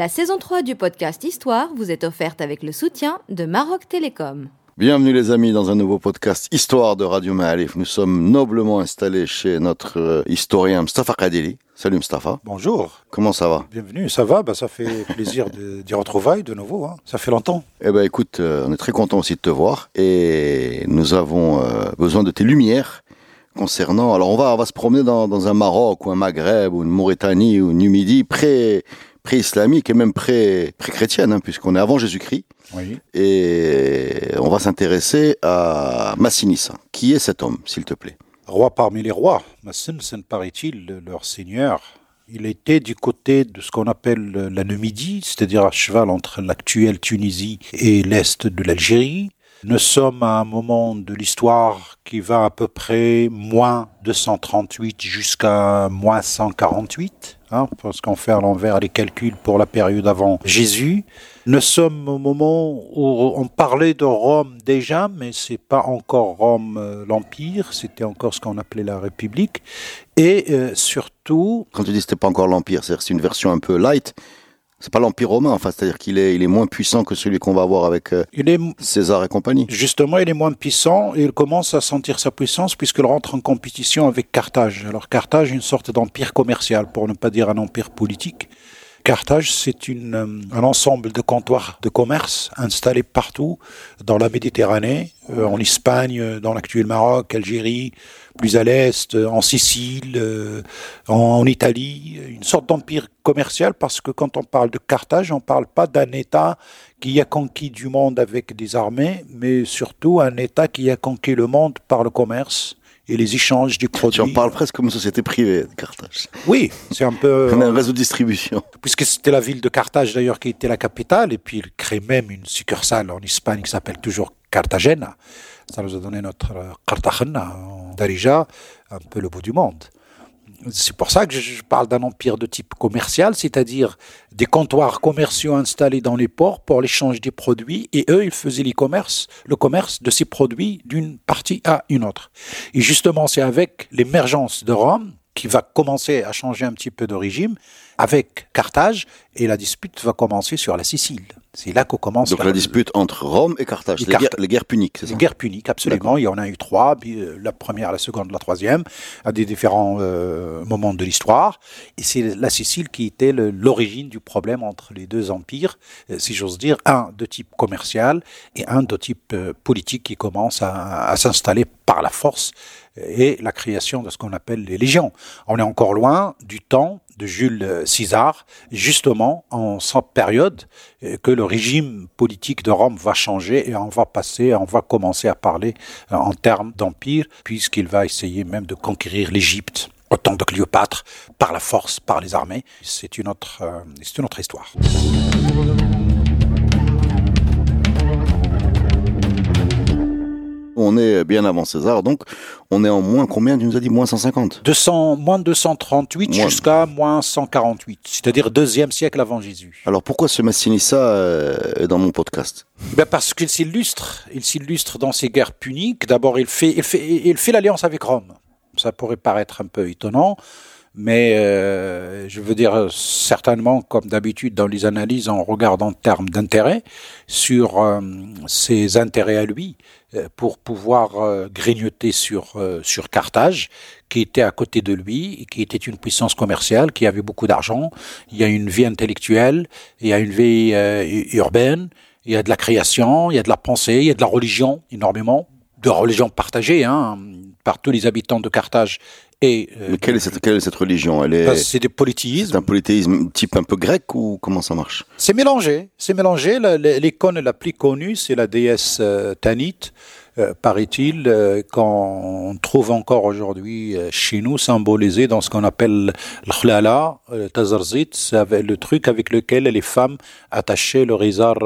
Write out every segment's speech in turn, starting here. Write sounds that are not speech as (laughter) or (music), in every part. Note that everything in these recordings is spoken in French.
La saison 3 du podcast Histoire vous est offerte avec le soutien de Maroc Télécom. Bienvenue les amis dans un nouveau podcast Histoire de Radio Ma'alif. Nous sommes noblement installés chez notre euh, historien Mustafa Kadili. Salut Mustafa. Bonjour. Comment ça va? Bienvenue, ça va? Bah, Ça fait (laughs) plaisir de- d'y retrouver de nouveau. hein. Ça fait longtemps. Eh ben écoute, euh, on est très content aussi de te voir et nous avons euh, besoin de tes lumières concernant. Alors on va, on va se promener dans, dans un Maroc ou un Maghreb ou une Mauritanie ou une Numidie pré pré-islamique et même pré pré-chrétienne hein, puisqu'on est avant Jésus-Christ Oui. et on va s'intéresser à Massinissa. Qui est cet homme, s'il te plaît? Roi parmi les rois. Massin, paraît-il, le- leur seigneur. Il était du côté de ce qu'on appelle la Numidie, c'est-à-dire à cheval entre l'actuelle Tunisie et l'est de l'Algérie. Nous sommes à un moment de l'histoire qui va à peu près moins 238 jusqu'à moins 148, hein, parce qu'on fait à l'envers les calculs pour la période avant Jésus. Nous sommes au moment où on parlait de Rome déjà, mais c'est pas encore Rome euh, l'Empire, c'était encore ce qu'on appelait la République. Et euh, surtout, Quand tu dis c'était pas encore l'Empire, c'est une version un peu light. C'est pas l'Empire romain, enfin, c'est-à-dire qu'il est, il est moins puissant que celui qu'on va avoir avec euh, il est César et compagnie. Justement, il est moins puissant et il commence à sentir sa puissance puisqu'il rentre en compétition avec Carthage. Alors Carthage, une sorte d'empire commercial, pour ne pas dire un empire politique. Carthage, c'est euh, un ensemble de comptoirs de commerce installés partout dans la Méditerranée, euh, en Espagne, euh, dans l'actuel Maroc, Algérie, plus à l'est, en Sicile, en, en Italie, une sorte d'empire commercial parce que quand on parle de Carthage, on ne parle pas d'un État qui a conquis du monde avec des armées, mais surtout un État qui a conquis le monde par le commerce et les échanges du produit. Tu en parles presque comme une société privée, Carthage. Oui, c'est un peu... (laughs) On a un réseau de distribution. puisque c'était la ville de Carthage d'ailleurs qui était la capitale, et puis il crée même une succursale en Espagne qui s'appelle toujours Cartagena. Ça nous a donné notre euh, Cartagena en Darija, un peu le bout du monde. C'est pour ça que je- parle d'un empire de type commercial, c'est-à-dire des comptoirs commerciaux installés dans les ports pour l'échange des produits, et eux, ils faisaient le commerce de ces produits d'une partie à une autre. Et justement, c'est avec l'émergence de Rome qui va commencer à changer un petit peu de régime avec Carthage et la dispute va commencer sur la Sicile. C'est là qu'on commence Donc la dispute entre Rome et Carthage, les, Carth- guerres, les guerres puniques, c'est ça les guerres puniques, absolument. Il y en a eu trois, puis, euh, la première, la seconde, la troisième, à des différents euh, moments de l'histoire. Et c'est la Sicile qui était l'origine du problème entre les deux empires, euh, si j'ose dire, un de type commercial et un de type euh, politique qui commence à, à s'installer par la force et la création de ce qu'on appelle les légions. On est encore loin du temps de Jules euh, César, justement en cette période euh, que le régime politique de Rome va changer et on va passer, on va commencer à parler euh, en termes d'empire, puisqu'il va essayer même de conquérir l'Égypte au temps de Cléopâtre, par la force, par les armées. C'est une c'est une autre histoire. On est bien avant César, donc on est en moins combien Tu nous as dit moins 150 200, moins 238 Moins. jusqu'à moins 148, c'est-à-dire deuxième siècle avant Jésus. Alors pourquoi ce Massinissa euh, est dans mon podcast? Ben parce qu'il s'illustre, il s'illustre dans ses guerres puniques. D'abord, il fait, il fait, il fait l'alliance avec Rome. Ça pourrait paraître un peu étonnant, mais euh, je veux dire certainement, comme d'habitude dans les analyses, on regarde en termes d'intérêt sur euh, ses intérêts à lui euh, pour pouvoir euh, grignoter sur euh, sur Carthage, qui était à côté de lui, qui était une puissance commerciale, qui avait beaucoup d'argent. Il y a une vie intellectuelle, il y a une vie euh, urbaine. Il y a de la création, il y a de la pensée, il y a de la religion, énormément. De religion partagée hein, par tous les habitants de Carthage. Et euh, Mais quelle est cette, quelle est cette religion? Elle ben, est, c'est des c'est polythéismes. un polythéisme type un peu grec ou comment ça marche? C'est mélangé. C'est mélangé. La- la- L'icône la plus connue, c'est la déesse euh, Tanit, euh, paraît-il, euh, qu'on trouve encore aujourd'hui euh, chez nous symbolisé dans ce qu'on appelle l'khlala, le tazarzit, c'est le truc avec lequel les femmes attachaient le rizar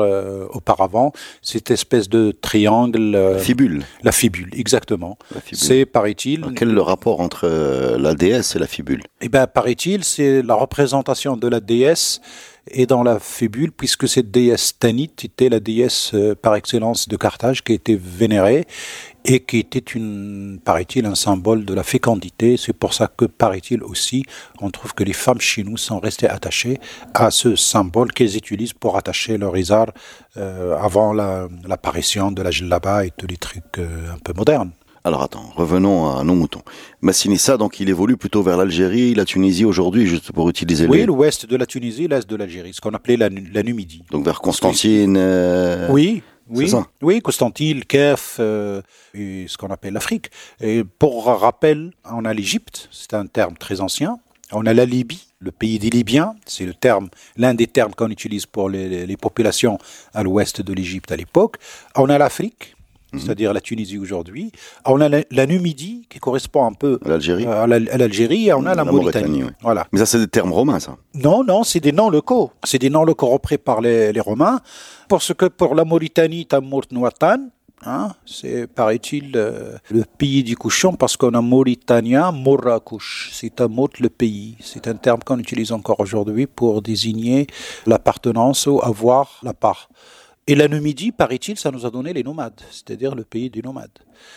auparavant, cette espèce de triangle. La fibule. La fibule, exactement. C'est, paraît-il. Quel est le rapport entre la déesse et la fibule? Eh bien, paraît-il, c'est la représentation de la déesse et dans la fébule, puisque cette déesse Tanit était la déesse euh, par excellence de Carthage qui était vénérée et qui était une, paraît-il, un symbole de la fécondité. C'est pour ça que, paraît-il aussi, on trouve que les femmes chez nous sont restées attachées à ce symbole qu'elles utilisent pour attacher leur isard euh, avant l'apparition de la jellaba et tous les trucs euh, un peu modernes. Alors attends, revenons à nos moutons. Massinissa, donc il évolue plutôt vers l'Algérie, la Tunisie aujourd'hui, juste pour utiliser Oui, l'ouest de la Tunisie, l'est de l'Algérie, ce qu'on appelait la, Numidie. Donc vers Constantine. Euh, oui. Oui, oui, Constantine, Kef, euh, et ce qu'on appelle l'Afrique. Et pour rappel, on a l'Égypte, c'est un terme très ancien. On a la Libye, le pays des Libyens, c'est le terme, l'un des termes qu'on utilise pour les, les populations à l'ouest de l'Égypte à l'époque. On a l'Afrique, Mhm. c'est-à-dire la Tunisie aujourd'hui. On a la, Numidie, qui correspond un peu à l'Algérie, à l'Algérie, et on a la, Mauritanie. Voilà. Mais ça, c'est des termes romains, ça Non, non, c'est des noms locaux. C'est des noms locaux repris par les, Romains. Parce que pour la Mauritanie, Tamourt Nouatan, Hein, c'est, paraît-il, euh, le pays du couchon parce qu'on a Mauritania, Morakouch. C'est un mot le pays. C'est un terme qu'on utilise encore aujourd'hui pour désigner l'appartenance ou avoir la part. Et la Numidie, paraît-il, ça nous a donné les nomades, c'est-à-dire le pays des nomades.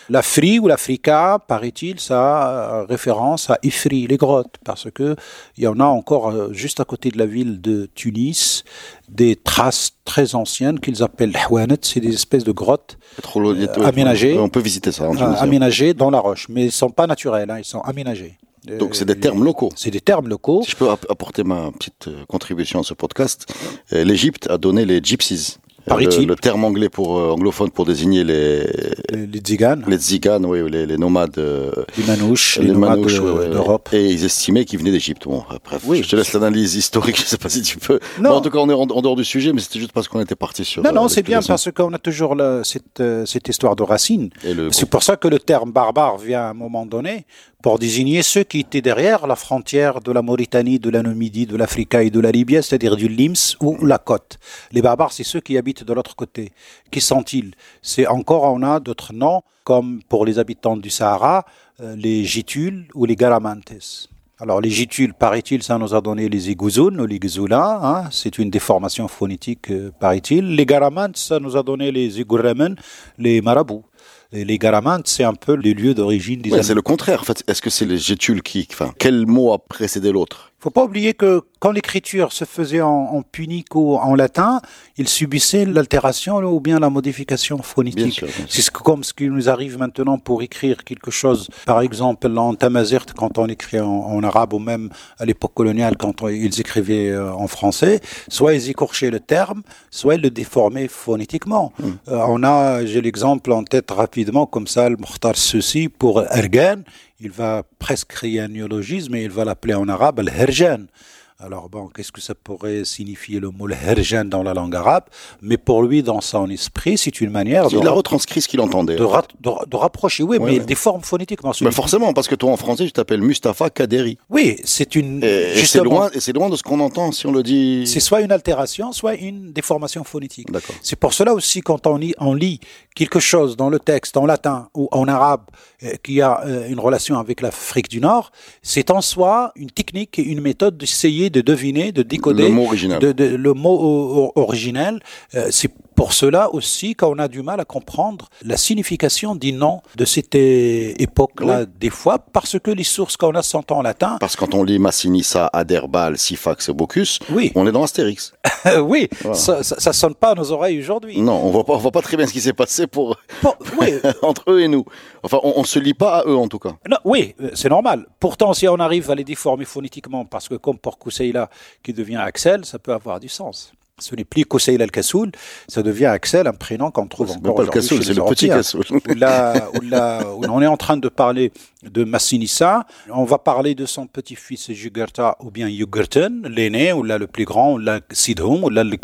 L'Afri ou l'Africa, paraît-il, ça a référence à Ifri, les grottes, parce que il y en a encore euh, juste à côté de la ville de Tunis des traces très anciennes qu'ils appellent l'Hwanet, c'est des espèces de grottes euh, aménagées. On peut visiter ça. En euh, aménagées dans la roche, mais ils sont pas naturels, hein, ils sont aménagés. Donc c'est des termes locaux. C'est des termes locaux. Si je peux apporter ma petite contribution à ce podcast, l'Égypte a donné les gypsies. Le, terme anglais pour euh, anglophone pour désigner les les, tziganes. Les tziganes, oui, les, nomades. Euh, les manouches, les, nomades d'Europe. et ils estimaient qu'ils venaient d'Égypte. Bon, bref, oui. je te laisse l'analyse historique. (laughs) Je ne sais pas si tu peux. Non. en tout cas, on est en, dehors du sujet, mais c'était juste parce qu'on était parti sur. Non, non, euh, c'est bien parce qu'on a toujours cette, cette histoire de racines. C'est pour ça que le terme barbare vient à un moment donné pour désigner ceux qui étaient derrière la frontière de la Mauritanie, de la Numidie, de l'Afrique et de la Libye, c'est-à-dire du Lims ou la côte. Les barbares, c'est ceux qui habitent de l'autre côté. Qui sont-ils? C'est encore, on a d'autres noms, comme pour les habitants du Sahara, euh, les Gitules ou les Garamantes. Alors les Gitules, paraît-il, ça nous a donné les Igouzoun ou les Gzoula, hein, c'est une déformation phonétique, euh, paraît-il. Les Garamantes, ça nous a donné les Igouremen, les Marabouts les Garamantes, c'est un peu les lieux d'origine des. c'est le contraire. En fait, est-ce que c'est les Gétules qui, enfin, quel mot a précédé l'autre? Faut pas oublier que quand l'écriture se faisait en, punique ou en latin, il subissait l'altération ou bien la modification phonétique. C'est comme ce qui nous arrive maintenant pour écrire quelque chose. Par exemple, en tamazert, quand on écrit en, arabe ou même à l'époque coloniale, quand ils écrivaient euh, en français, soit ils écorchaient le terme, soit ils le déformaient phonétiquement. Hmm. Euh, on a, j'ai l'exemple en tête rapidement, comme ça, le Mokhtar ceci pour Ergen il va presque créer un néologisme et il va l'appeler en arabe al-herjan. Alors bon, qu'est-ce que ça pourrait signifier le mot herjan dans la langue arabe? Mais pour lui, dans son esprit, c'est une manière de... Il a retranscrit ce qu'il entendait. De, de, rapprocher, oui, mais des formes phonétiquement. Mais forcément, parce que toi en français, tu t'appelles Mustafa Kaderi. Oui, c'est une... Et, c'est loin, loin de ce qu'on entend si on le dit... C'est soit une altération, soit une déformation phonétique. C'est pour cela aussi, quand on lit, on lit quelque chose dans le texte en latin ou en arabe euh, qui a euh, une relation avec l'Afrique du Nord, c'est en soi une technique et une méthode d'essayer de deviner, de décoder le mot original. De, le mot originel. Euh, c'est pour cela aussi qu'on a du mal à comprendre la signification des noms de cette époque-là, des fois, parce que les sources qu'on a sont en latin. Parce que quand on lit Massinissa, Aderbal, Sifax et Bocus, oui. on est dans Astérix. (laughs) oui, ça, ça, sonne pas à nos oreilles aujourd'hui. Non, on voit pas, on voit pas très bien ce qui s'est passé pour, (laughs) entre eux et nous. Enfin, on, ne se lit pas à eux en tout cas. Non, oui, euh, c'est normal. Pourtant, si on arrive à les déformer phonétiquement, parce que comme pour Kousseila qui devient Axel, ça peut avoir du sens. Ce n'est plus Koseil al-Kassoul, ça devient Axel, un prénom qu'on trouve encore pas le Kassoul, c'est les le petit. Kassoul. Où là- où là- où on est en train de parler de Massinissa. On va parler de son petit-fils Jugurta ou bien Jugurten, l'aîné, ou là le plus grand, ou là Sidhum, ou là le.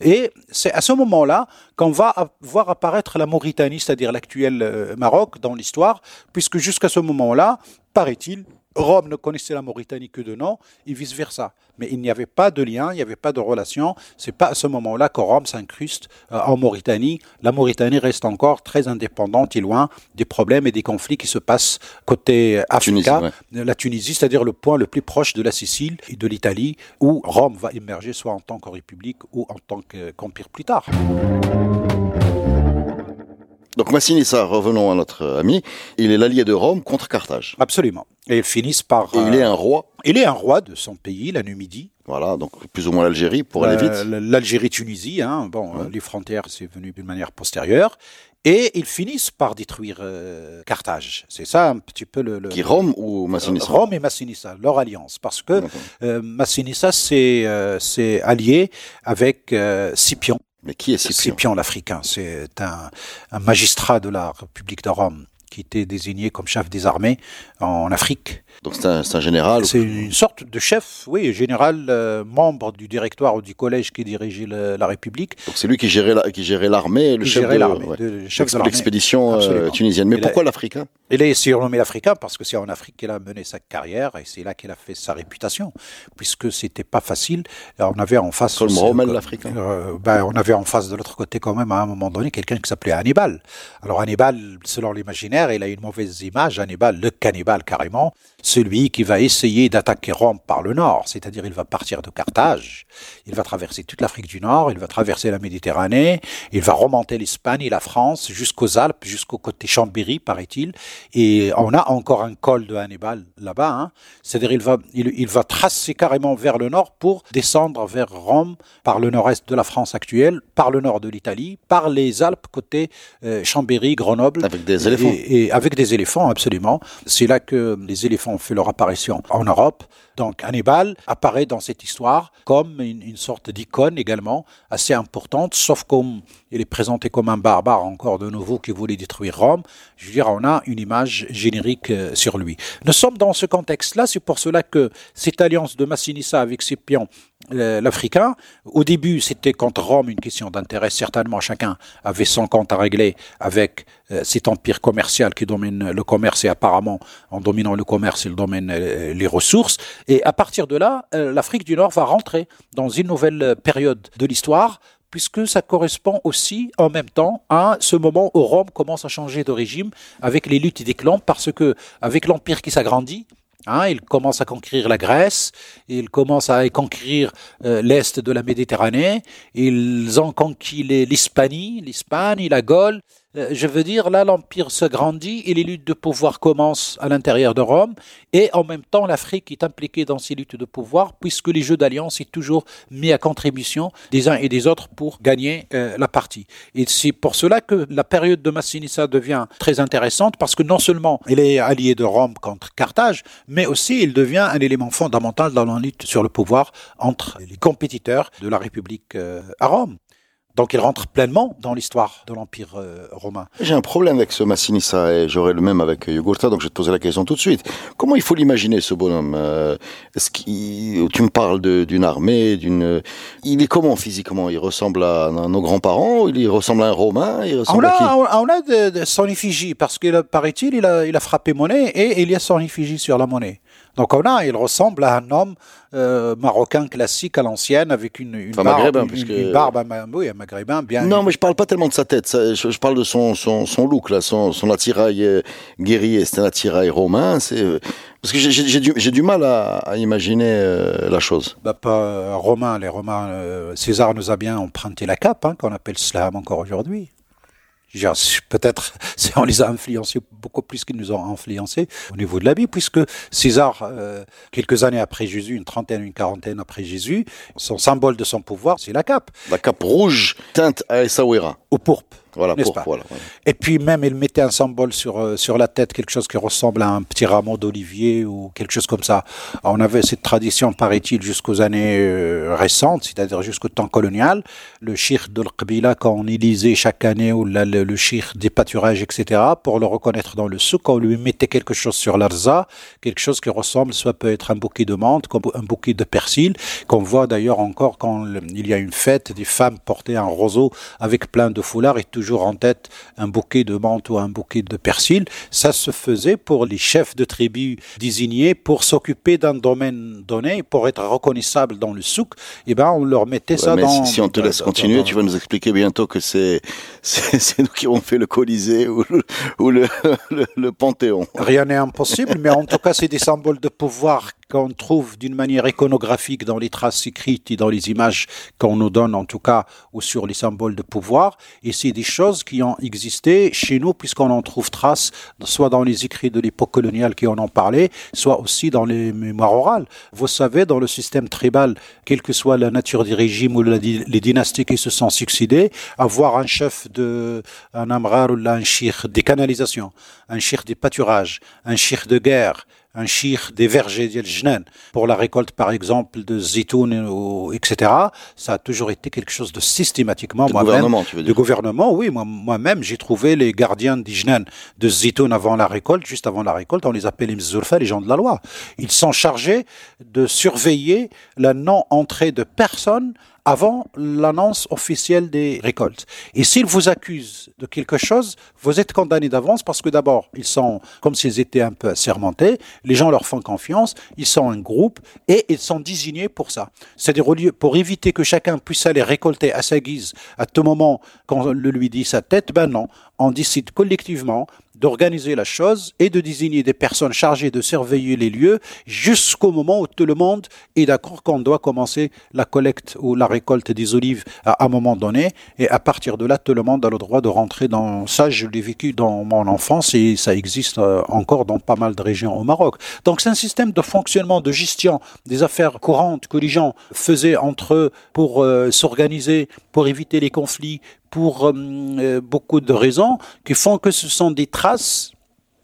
Et c'est à ce moment-là qu'on va voir apparaître la Mauritanie, c'est-à-dire l'actuel euh, Maroc dans l'histoire, puisque jusqu'à ce moment-là, paraît-il, Rome ne connaissait la Mauritanie que de nom et vice-versa. Mais il n'y avait pas de lien, il n'y avait pas de relation. C'est pas à ce moment-là que Rome s'incruste euh, en Mauritanie. La Mauritanie reste encore très indépendante et loin des problèmes et des conflits qui se passent côté Afrique, Tunisie, la Tunisie, c'est-à-dire le point le plus proche de la Sicile et de l'Italie, où Rome va émerger soit en tant que république ou en tant que- qu'empire plus tard. Donc Massinissa, revenons à notre ami, il est l'allié de Rome contre Carthage. Absolument. Et ils finissent par. Et il euh, est un roi, il est un roi de son pays, la Numidie. voilà, donc plus ou moins l'Algérie pour aller Euh, vite. L'Algérie-Tunisie, hein, bon, euh, les frontières, c'est venu d'une manière postérieure. Et ils finissent par détruire euh, Carthage. C'est ça un petit peu le. le- Qui Rome ou Massinissa Rome et Massinissa, leur alliance. Parce que euh, Massinissa s'est euh, allié avec euh, Scipion. Mais qui est Scipion Scipion l'Africain, c'est un, un magistrat de la République de Rome qui était désigné comme chef des armées en Afrique. Donc c'est un, général. C'est une sorte de chef, oui, général, euh, membre du directoire ou du collège qui dirigeait le- la République. Donc c'est lui qui gérait la- qui gérait l'armée, le Qui chef gérait de ouais, de- chef de l'armée. l'expédition euh, tunisienne. Mais Il pourquoi l'Africain? Il est surnommé l'Africain parce que c'est en Afrique qu'il a mené sa carrière et c'est là qu'il a fait sa réputation, puisque c'était pas facile. On avait en face. Comme Rommel, l'Africain. euh, ben, on avait en face de l'autre côté quand même à un moment donné quelqu'un qui s'appelait Hannibal. Alors Hannibal, selon l'imaginaire, il a une mauvaise image. Hannibal, le cannibale carrément, celui qui va essayer d'attaquer Rome par le nord, c'est-à-dire il va partir de Carthage, il va traverser toute l'Afrique du Nord, il va traverser la Méditerranée, il va remonter l'Espagne et la France jusqu'aux Alpes, jusqu'au côté Chambéry, paraît-il, et on a encore un col de Hannibal là-bas, hein. c'est-à-dire il va, il, il va tracer carrément vers le nord pour descendre vers Rome par le nord-est de la France actuelle, par le nord de l'Italie, par les Alpes côté euh, Chambéry, Grenoble, Avec des éléphants. et, et avec des éléphants, absolument. C'est là que les éléphants ont fait leur apparition en Europe. Donc Hannibal apparaît dans cette histoire comme une, sorte d'icône également assez importante, sauf comme il est présenté comme un barbare encore de nouveau qui voulait détruire Rome. Je veux dire, on a une image générique euh, sur lui. Nous sommes dans ce contexte-là, c'est pour cela que cette alliance de Massinissa avec Scipion l'Africain. Au début, c'était contre Rome une question d'intérêt. Certainement, chacun avait son compte à régler avec euh, cet empire commercial qui domine le commerce et apparemment, en dominant le commerce, il domine euh, les ressources. Et à partir de là, euh, l'Afrique du Nord va rentrer dans une nouvelle période de l'histoire puisque ça correspond aussi en même temps à ce moment où Rome commence à changer de régime avec les luttes des clans, parce que avec l'empire qui s'agrandit, Hein, il commence à conquérir la Grèce, il commence à conquérir euh, l'est de la Méditerranée, ils ont conquis l'Hispanie, l'Espagne, la Gaule. Euh, je veux dire, là, l'empire se grandit et les luttes de pouvoir commencent à l'intérieur de Rome, et en même temps, l'Afrique est impliquée dans ces luttes de pouvoir, puisque les jeux d'alliance est toujours mis à contribution des uns et des autres pour gagner euh, la partie. Et c'est pour cela que la période de Massinissa devient très intéressante, parce que non seulement il est allié de Rome contre Carthage, mais aussi il devient un élément fondamental dans la lutte sur le pouvoir entre les compétiteurs de la République euh, à Rome. Donc il rentre pleinement dans l'histoire de l'Empire euh, romain. J'ai un problème avec ce Massinissa et j'aurai le même avec Yogurta, donc je vais te poser la question tout de suite. Comment il faut l'imaginer ce bonhomme Euh, Est-ce qu'il, tu me parles d'une armée, d'une, il est comment physiquement? Il ressemble à, à nos grands-parents Il ressemble à un Romain? Il On ressemble à qui? a, on a de, de son effigie, parce qu'il paraît-il, il a, il a frappé monnaie et il y a son effigie sur la monnaie. Donc on a, il ressemble à un homme euh, marocain classique à l'ancienne avec une, une Enfin, barbe, maghrébin, une, puisque- une barbe, un ma- oui, un maghrébin bien. Non, mais je parle pas tellement de sa tête. ça, je, je parle de son, son, son look là, son, son attirail euh, guerrier. C'est un attirail romain. C'est euh, parce que j'ai- du, mal à, à imaginer la chose. Bah, pas romain, les Romains. César nous a bien emprunté la cape, hein, qu'on appelle slam encore aujourd'hui. Je veux dire, c'est- Peut-être (laughs) c'est- on les a influencés beaucoup plus qu'ils nous ont influencés au niveau de l'habit, puisque César, euh, quelques années après Jésus, une trentaine, une quarantaine après Jésus, son symbole de son pouvoir, c'est la cape, La cape rouge teinte à Essaouira. au pourpre. Voilà, n'est-ce pour, pas voilà, ouais. Et puis même, il mettait un symbole sur, euh, sur la tête, quelque chose qui ressemble à un petit rameau d'olivier ou quelque chose comme ça. Alors, on avait cette tradition, paraît-il, jusqu'aux années euh, récentes, c'est-à-dire jusqu'au temps colonial. Le shir de l'Qbila, quand on élisait chaque année, ou la- le, le shir des pâturages, etc., pour le reconnaître dans le souk, on lui mettait quelque chose sur l'arza, quelque chose qui ressemble, soit peut être un bouquet de menthe, comme un bouquet de persil, qu'on voit d'ailleurs encore quand il y a une fête, des femmes portaient un roseau avec plein de foulards et toujours en tête un bouquet de menthe ou un bouquet de persil. Ça se faisait pour les chefs de tribus désignés pour s'occuper d'un domaine donné, pour être reconnaissable dans le souk. Et ben, on leur mettait ça Ouais, mais dans. si, on te laisse continuer, dans- tu vas nous expliquer bientôt que (laughs) c'est nous qui avons fait le Colisée ou le, ou le, (laughs) le, le Panthéon. Rien n'est impossible, mais en tout cas, c'est des symboles de pouvoir qu'on trouve d'une manière iconographique dans les traces écrites et dans les images qu'on nous donne, en tout cas, ou sur les symboles de pouvoir. Et c'est des choses qui ont existé chez nous, puisqu'on en trouve trace, soit dans les écrits de l'époque coloniale qui en ont parlé, soit aussi dans les mémoires orales. Vous savez, dans le système tribal, quelle que soit la nature des régimes ou les dynasties qui se sont succédées, avoir un chef de, un amrar ou un shir des canalisations, un shir des pâturages, un shir de guerre, un chir des vergers d'El pour la récolte par exemple de zitoun ou etc. Ça a toujours été quelque chose de systématiquement de moi-même gouvernement, tu veux dire. gouvernement. Oui, moi-même j'ai trouvé les gardiens d'Ijnan de zitoun avant la récolte, juste avant la récolte, on les appelait les mzurfa, les gens de la loi. Ils sont chargés de surveiller la non entrée de personnes avant l'annonce officielle des récoltes. Et s'ils vous accusent de quelque chose, vous êtes condamné d'avance parce que d'abord, ils sont comme s'ils étaient un peu assermentés, les gens leur font confiance, ils sont un groupe et ils sont désignés pour ça. C'est-à-dire pour éviter que chacun puisse aller récolter à sa guise à tout moment quand on le lui dit sa tête, ben non, on décide collectivement d'organiser la chose et de désigner des personnes chargées de surveiller les lieux jusqu'au moment où tout le monde est d'accord qu'on doit commencer la collecte ou la récolte des olives à un moment donné. Et à partir de là, tout le monde a le droit de rentrer dans ça. Je l'ai vécu dans mon enfance et ça existe euh, encore dans pas mal de régions au Maroc. Donc c'est un système de fonctionnement, de gestion des affaires courantes que les gens faisaient entre eux pour euh, s'organiser, pour éviter les conflits, pour euh, euh, beaucoup de raisons qui font que ce sont des traces.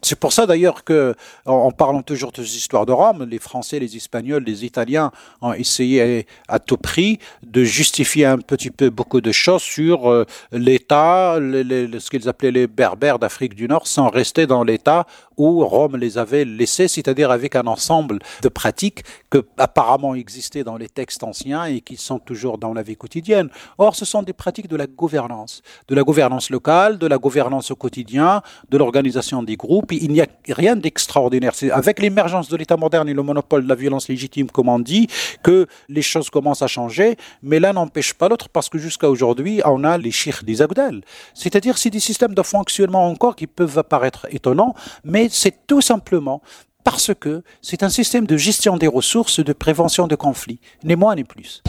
C'est pour ça d'ailleurs que, en, parlant toujours de ces histoires de Rome, les Français, les Espagnols, les Italiens ont essayé à tout prix de justifier un petit peu beaucoup de choses sur euh, l'État, ce qu'ils appelaient les Berbères d'Afrique du Nord, sans rester dans l'État où Rome les avait laissés, c'est-à-dire avec un ensemble de pratiques que apparemment existaient dans les textes anciens et qui sont toujours dans la vie quotidienne. Or, ce sont des pratiques de la gouvernance, de la gouvernance locale, de la gouvernance au quotidien, de l'organisation des groupes. Il n'y a rien d'extraordinaire. C'est avec l'émergence de l'État moderne et le monopole de la violence légitime, comme on dit, que les choses commencent à changer. Mais l'un n'empêche pas l'autre parce que jusqu'à aujourd'hui, on a les chirs des Agdal. C'est-à-dire, c'est des systèmes de fonctionnement encore qui peuvent apparaître étonnants, mais c'est tout simplement parce que c'est un système de gestion des ressources, de prévention de conflits, ni moins ni plus.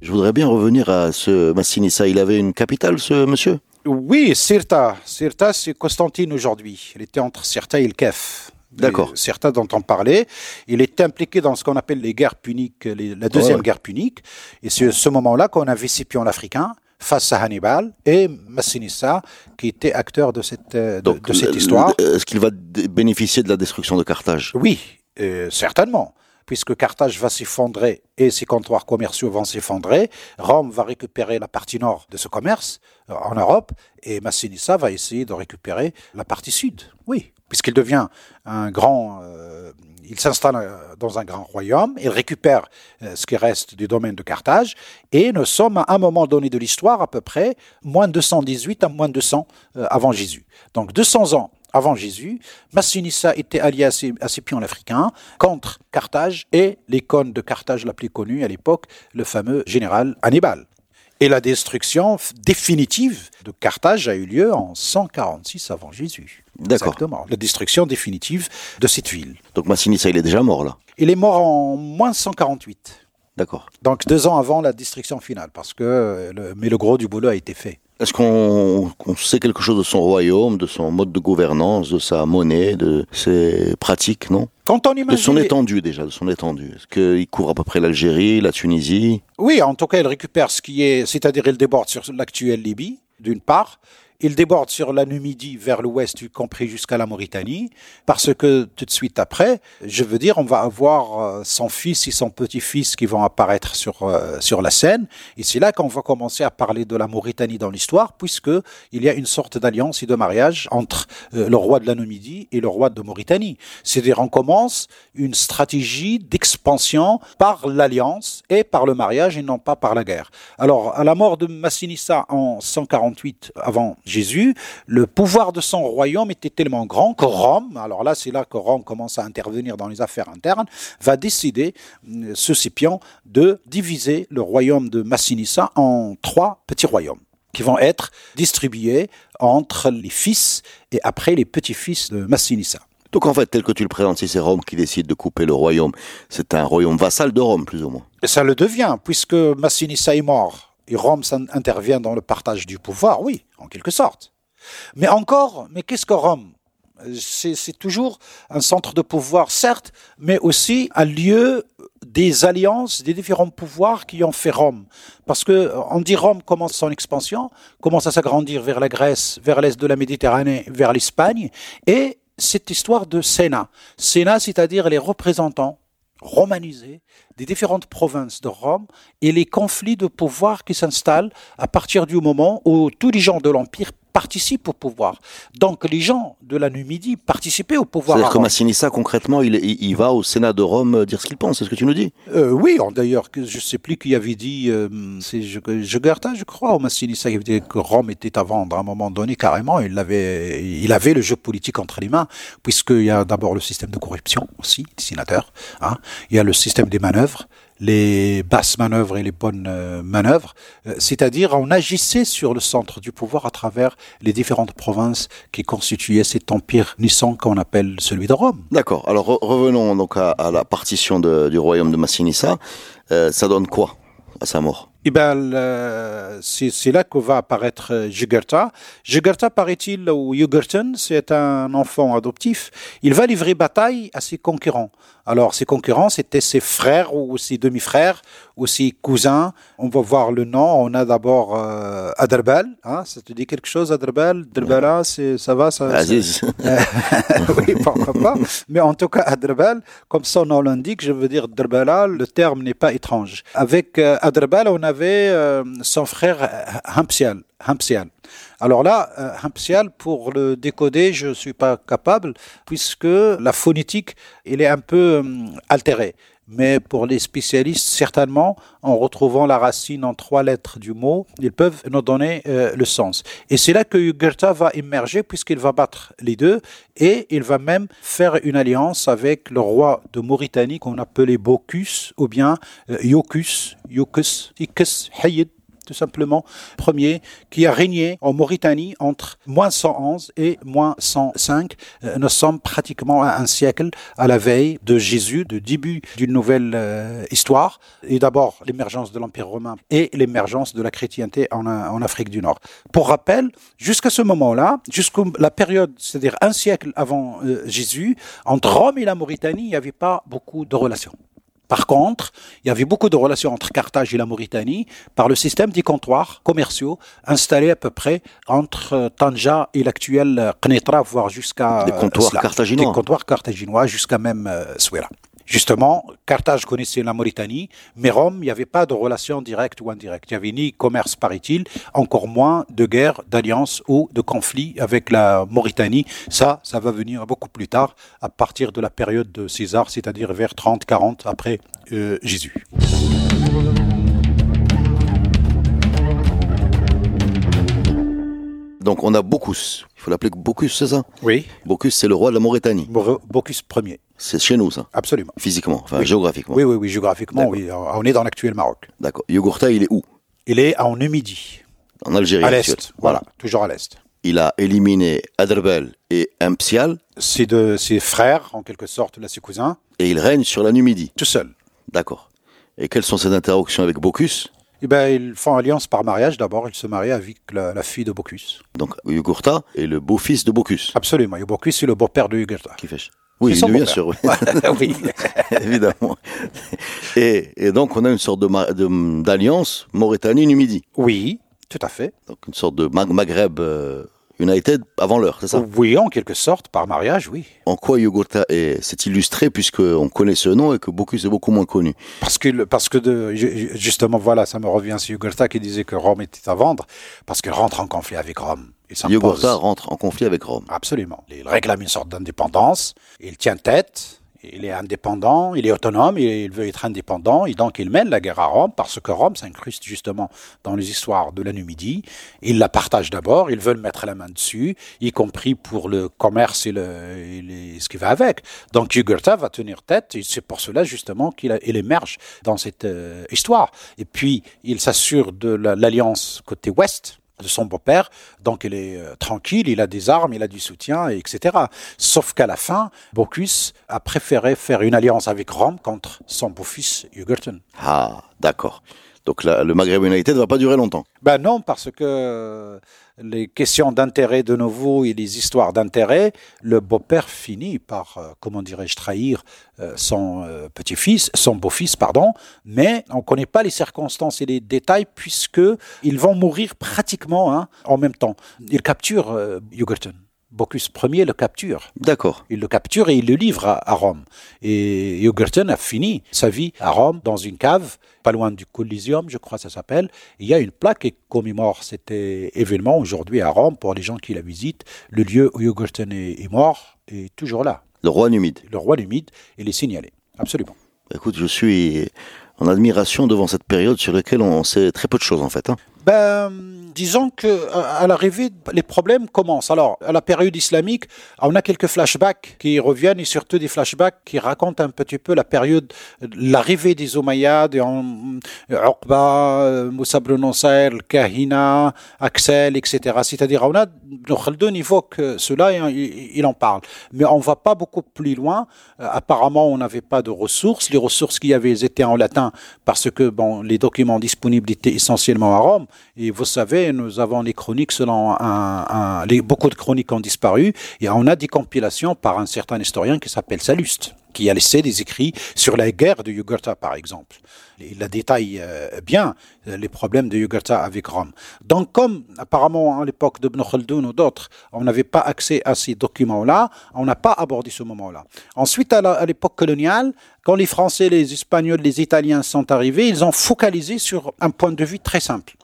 Je voudrais bien revenir à ce Massinissa. Il avait une capitale, ce monsieur? Oui, Sirta. Sirta, c'est Constantine aujourd'hui. Il était entre Sirta et le Kef. D'accord. Sirta dont on parlait. Il était impliqué dans ce qu'on appelle les guerres puniques, les- la deuxième Ouais. guerre punique. Et c'est à ce moment-là qu'on avait Scipion l'Africain face à Hannibal et Massinissa qui était acteur de cette, euh, de, de cette le- histoire. Est-ce qu'il va bénéficier de la destruction de Carthage? Oui, euh, certainement. Puisque Carthage va s'effondrer et ses comptoirs commerciaux vont s'effondrer, Rome va récupérer la partie nord de ce commerce euh, en Europe et Massinissa va essayer de récupérer la partie sud. Oui, puisqu'il devient un grand. euh, il s'installe euh, dans un grand royaume, il récupère ce qui reste du domaine de Carthage et nous sommes à un moment donné de l'histoire, à peu près moins 218 à moins 200 euh, avant Jésus. Donc 200 ans avant Jésus, Massinissa était allié à, Sci- à Scipion l'Africain contre Carthage et l'icône de Carthage la plus connue à l'époque, le fameux général Hannibal. Et la destruction définitive de Carthage a eu lieu en 146 avant Jésus. D'accord. Exactement. La destruction définitive de cette ville. Donc Massinissa, il est déjà mort là. Il est mort en moins 148. D'accord. Donc deux ans avant la destruction finale, parce que le, mais le gros du boulot a été fait. Est-ce qu'on sait quelque chose de son royaume, de son mode de gouvernance, de sa monnaie, de ses pratiques, non? Quand on De imagine... son étendue déjà, de son étendue. Est-ce qu'il couvre à peu près l'Algérie, la Tunisie? Oui, en tout cas, il récupère ce qui est, c'est-à-dire il déborde sur l'actuelle Libye, d'une part. Il déborde sur la Numidie vers l'ouest, y compris jusqu'à la Mauritanie, parce que tout de suite après, je veux dire, on va avoir euh, son fils et son petit-fils qui vont apparaître sur, euh, sur la scène. Et c'est là qu'on va commencer à parler de la Mauritanie dans l'histoire, puisque il y a une sorte d'alliance et de mariage entre euh, le roi de la Numidie et le roi de Mauritanie. C'est-à-dire, on commence une stratégie d'expansion par l'alliance et par le mariage et non pas par la guerre. Alors, à la mort de Massinissa en 148 avant Jésus, le pouvoir de son royaume était tellement grand que Rome, alors là c'est là que Rome commence à intervenir dans les affaires internes, va décider, euh, ce Scipion, de diviser le royaume de Massinissa en trois petits royaumes qui vont être distribués entre les fils et après les petits-fils de Massinissa. Donc en fait, tel que tu le présentes, si c'est Rome qui décide de couper le royaume, c'est un royaume vassal de Rome, plus ou moins. Et ça le devient, puisque Massinissa est mort et Rome intervient dans le partage du pouvoir, oui, en quelque sorte. Mais encore, mais qu'est-ce que Rome? C'est toujours un centre de pouvoir, certes, mais aussi un lieu des alliances des différents pouvoirs qui ont fait Rome. Parce que on dit Rome commence son expansion, commence à s'agrandir vers la Grèce, vers l'est de la Méditerranée, vers l'Espagne, et cette histoire de Sénat. Sénat, c'est-à-dire les représentants romanisés des différentes provinces de Rome et les conflits de pouvoir qui s'installent à partir du moment où tous les gens de l'Empire participent au pouvoir. Donc les gens de la Numidie participaient au pouvoir. C'est-à-dire que. Massinissa, concrètement, il, va au Sénat de Rome euh, dire ce qu'il pense, c'est ce que tu nous dis Euh, oui, d'ailleurs, je ne sais plus qui avait dit, euh, c'est Jugurtha, je crois, ou Massinissa, qui avait dit que Rome était à vendre à un moment donné, carrément. Il avait, il avait le jeu politique entre les mains, puisqu'il y a d'abord le système de corruption aussi, des sénateurs. Hein. Il y a le système des manœuvres, les basses manœuvres et les bonnes euh, manœuvres. Euh, C'est-à-dire, on agissait sur le centre du pouvoir à travers les différentes provinces qui constituaient cet empire naissant qu'on appelle celui de Rome. D'accord. Alors re- revenons donc à, à la partition de- du royaume de Massinissa. Euh, ça donne quoi à sa mort? Eh ben, c'est là que va apparaître Jugurtha. Jugurtha, paraît-il, ou Jugurthen, c'est un enfant adoptif. Il va livrer bataille à ses concurrents. Alors, ses concurrents, c'était ses frères ou ses demi-frères ou ses cousins. On va voir le nom. On a d'abord euh, Adrbal. Hein, ça te dit quelque chose, Adrbal Adrbala, c'est ça va ça, Aziz (laughs) oui, pourquoi pas. Mais en tout cas, Adrbal, comme son nom l'indique, je veux dire Drbala, le terme n'est pas étrange. Avec euh, Adrbal, on avait euh, son frère Hampsial. Hampsial. Alors là, euh, Hampsial, pour le décoder, je ne suis pas capable, puisque la phonétique, elle est un peu euh, altérée. Mais pour les spécialistes, certainement, en retrouvant la racine en trois lettres du mot, ils peuvent nous donner euh, le sens. Et c'est là que Jugurtha va émerger, puisqu'il va battre les deux, et il va même faire une alliance avec le roi de Mauritanie qu'on appelait Bocchus, ou bien euh, Iocus, Iocus, Icus, Hayid, tout simplement, premier, qui a régné en Mauritanie entre moins 111 et moins 105. Euh, nous sommes pratiquement à un siècle à la veille de Jésus, de début d'une nouvelle euh, histoire, et d'abord l'émergence de l'Empire romain et l'émergence de la chrétienté en, en Afrique du Nord. Pour rappel, jusqu'à ce moment-là, jusqu'à la période, c'est-à-dire un siècle avant euh, Jésus, entre Rome et la Mauritanie, il n'y avait pas beaucoup de relations. Par contre, il y avait beaucoup de relations entre Carthage et la Mauritanie par le système des comptoirs commerciaux installés à peu près entre euh, Tanja et l'actuel euh, Qnetra, voire jusqu'à Des euh, comptoirs Sla. carthaginois. Des comptoirs carthaginois jusqu'à même euh, Souera. Justement, Carthage connaissait la Mauritanie, mais Rome, il n'y avait pas de relation directe ou indirecte. Il n'y avait ni commerce, paraît-il, encore moins de guerre, d'alliance ou de conflit avec la Mauritanie. Ça, ça va venir beaucoup plus tard, à partir de la période de César, c'est-à-dire vers 30-40 après euh, Jésus. Donc on a Bocchus. Il faut l'appeler Bocchus, c'est ça? Oui, Bocchus, c'est le roi de la Mauritanie. Bocchus Ier, C'est chez nous, ça, absolument. physiquement, enfin Oui. géographiquement. Oui, oui, oui, géographiquement, oui. On est dans l'actuel Maroc. D'accord. Yogurta, il est où Il est en Numidie, En Algérie. à l'est. Voilà, toujours à l'est. Il a éliminé Adrbel et Impsial C'est de ses frères, en quelque sorte, là, ses cousins, et il règne sur la Numidie. tout seul. D'accord. Et quelles sont ses interactions avec Bocchus Eh ben, ils font alliance par mariage. D'abord, ils se marient avec la, la fille de Bocchus. Donc Yugurta est le beau-fils de Bocchus. Absolument. Et Bocchus, c'est le beau-père de Jugurtha. Qui fait oui, C'est bien sûr, oui. (laughs) oui. (laughs) évidemment. Et, et donc on a une sorte de d'alliance Mauritanie-Numidie. Oui, tout à fait. Donc une sorte de Mag- Maghreb euh, United avant l'heure, c'est ça? Oui, en quelque sorte, par mariage, oui. En quoi Yugurta est- s'est illustré puisqu'on connaît ce nom et que Bocchus est beaucoup moins connu? Parce que, parce que de, ju- justement, voilà, ça me revient sur Jugurtha qui disait que Rome était à vendre, parce qu'il rentre en conflit avec Rome. Et rentre en conflit avec Rome. Absolument. Il réclame une sorte d'indépendance, il tient tête, il est indépendant, il est autonome, il, veut être indépendant, et donc il mène la guerre à Rome, parce que Rome s'incruste justement dans les histoires de la Numidie. Il la partage d'abord, ils veulent mettre la main dessus, y compris pour le commerce et, le, et les- ce qui va avec. Donc Jugurtha va tenir tête, et c'est pour cela justement qu'il émerge dans cette euh, histoire. Et puis, il s'assure de la- l'alliance côté ouest, de son beau-père, donc il est euh, tranquille, il a des armes, il a du soutien, et etc. Sauf qu'à la fin, Bocchus a préféré faire une alliance avec Rome contre son beau-fils Jugurthen. Ah, d'accord. Donc la- le Maghreb United ne va pas durer longtemps. Ben non, parce que les questions d'intérêt de nouveau et les histoires d'intérêt, le beau-père finit par, euh, comment dirais-je, trahir euh, son euh, petit-fils, son beau-fils, pardon, mais on ne connaît pas les circonstances et les détails puisque ils vont mourir pratiquement hein, en même temps. Il capture euh, Jugurthen. Bocchus Ier le capture. D'accord. Il le capture et il le livre à, à Rome. Et Jugurthen a fini sa vie à Rome, dans une cave, pas loin du Coliseum, je crois que ça s'appelle. Il y a une plaque qui commémore cet événement aujourd'hui à Rome pour les gens qui la visitent. Le lieu où Jugurthen est, est mort est toujours là. Le roi numide. Le roi numide, il est signalé. Absolument. Écoute, je suis en admiration devant cette période sur laquelle on sait très peu de choses en fait. hein. Ben, disons que à l'arrivée, les problèmes commencent. Alors, à la période islamique, on a quelques flashbacks qui reviennent et surtout des flashbacks qui racontent un petit peu la période, l'arrivée des Omeyyades, Uqba, Moussa ibn Kahina, Axel, etc. C'est-à-dire, on a, Ibn Khaldun évoque cela et il, en parle. Mais on va pas beaucoup plus loin. Euh, apparemment, on n'avait pas de ressources. Les ressources qu'il y avait étaient en latin parce que bon, les documents disponibles étaient essentiellement à Rome. Et vous savez, nous avons les chroniques selon un, beaucoup de chroniques ont disparu et on a des compilations par un certain historien qui s'appelle Salluste qui a laissé des écrits sur la guerre de Jugurtha, par exemple. Il la détaille euh, bien, euh, les problèmes de Jugurtha avec Rome. Donc, comme apparemment à l'époque de Ibn Khaldun ou d'autres, on n'avait pas accès à ces documents-là, on n'a pas abordé ce moment-là. Ensuite, à l'époque coloniale, quand les Français, les Espagnols, les Italiens sont arrivés, ils ont focalisé sur un point de vue très simple.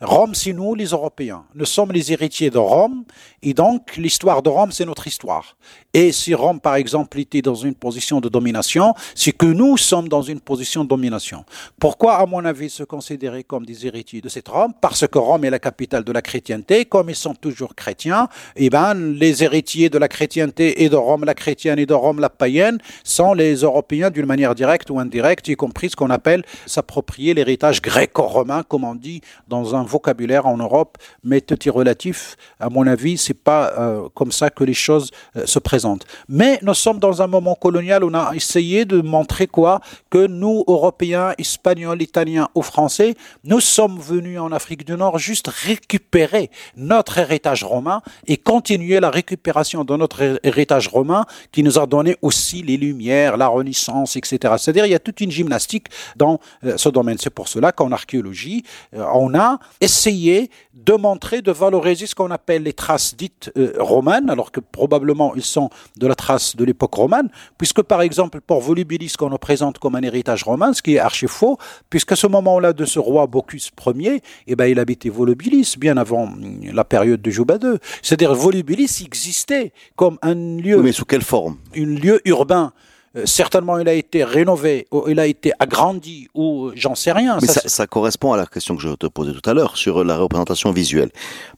Rome, c'est nous, les Européens. Nous sommes les héritiers de Rome, et donc l'histoire de Rome, c'est notre histoire. Et si Rome, par exemple, était dans une position de domination, c'est que nous sommes dans une position de domination. Pourquoi, à mon avis, se considérer comme des héritiers de cette Rome? Parce que Rome est la capitale de la chrétienté, comme ils sont toujours chrétiens, et ben les héritiers de la chrétienté et de Rome la chrétienne et de Rome la païenne sont les Européens d'une manière directe ou indirecte, y compris ce qu'on appelle s'approprier l'héritage gréco-romain, comme on dit dans un vocabulaire en Europe, mais tout est relatif. À mon avis, c'est pas euh, comme ça que les choses euh, se présentent. Mais nous sommes dans un moment colonial on a essayé de montrer quoi? Que nous, Européens, Espagnols, Italiens ou Français, nous sommes venus en Afrique du Nord juste récupérer notre héritage romain et continuer la récupération de notre hé- héritage romain qui nous a donné aussi les Lumières, la Renaissance, etc. C'est-à-dire il y a toute une gymnastique dans euh, ce domaine. C'est pour cela qu'en archéologie, on a essayé de montrer, de valoriser ce qu'on appelle les traces dites euh, romaines, alors que probablement ils sont de la trace de l'époque romane, puisque par exemple pour Volubilis qu'on nous présente comme un héritage romain, ce qui est archi faux, puisqu'à ce moment-là de ce roi Bocchus Ier, eh ben, il habitait Volubilis bien avant hum, la période de Juba II. C'est-à-dire Volubilis existait comme un lieu Oui, mais sous quelle forme? Un lieu urbain. Euh, certainement, il a été rénové, ou il a été agrandi, ou euh, j'en sais rien. Mais Ça, ça, ça correspond à la question que je te posais tout à l'heure sur la représentation visuelle.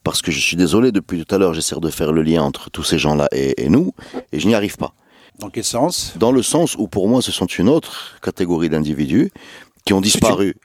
Parce que je suis désolé, depuis tout à l'heure, j'essaie de faire le lien entre tous ces gens-là et, et nous, et je n'y arrive pas. Dans quel sens? Dans le sens où pour moi, ce sont une autre catégorie d'individus qui ont disparu.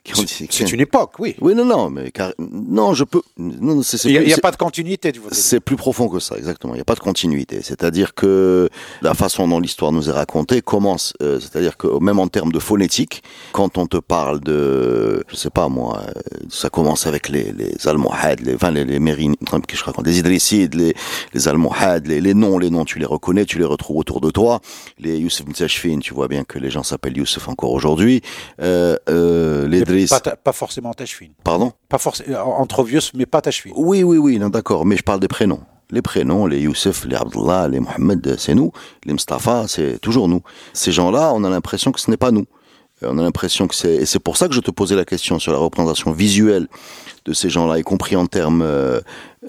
C'est une époque, oui. Oui, non, non, mais car... non, je peux. Non, non, c'est c'est Il n'y a, pas de continuité. C'est plus profond que ça, exactement. Il n'y a pas de continuité. C'est-à-dire que la façon dont l'histoire nous est racontée commence, euh, c'est-à-dire que même en termes de phonétique, quand on te parle de, je sais pas moi, euh, ça commence avec les, les Almohades, les, enfin les, les Mérines, que je raconte, les Idrissides, les, les Almohades, les, les noms, les noms, tu les reconnais, tu les retrouves autour de toi. Les Youssef Mtachfin, tu vois bien que les gens s'appellent Youssef encore aujourd'hui. Euh, euh, les Pas, forcément Tachfin. pardon? Pas forcément entre vieux, mais pas Tachfin. Oui, oui, oui, non, d'accord, mais je parle des prénoms. Les prénoms, les Youssef, les Abdullah, les Mohamed, c'est nous. Les Mustafa, c'est toujours nous. Ces gens-là, on a l'impression que ce n'est pas nous. Euh, On a l'impression que c'est... Et c'est pour ça que je te posais la question sur la représentation visuelle de ces gens-là, y compris en termes, euh,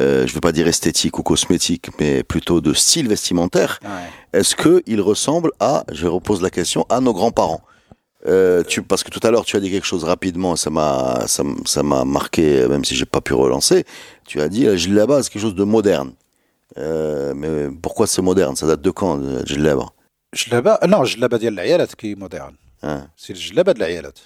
euh, je ne veux pas dire esthétique ou cosmétique, mais plutôt de style vestimentaire. Ouais. Est-ce qu'ils ressemblent à, je repose la question, à nos grands-parents? euh, tu, parce que tout à l'heure tu as dit quelque chose rapidement, ça m'a ça, m- ça m'a marqué, même si j'ai pas pu relancer. Tu as dit la djellaba c'est quelque chose de moderne. Euh, mais pourquoi c'est moderne Ça date de quand la djellaba Jlaba, non, Jlaba ديال العيالات qui est moderne. hein C'est le Jlaba de l'عيالات.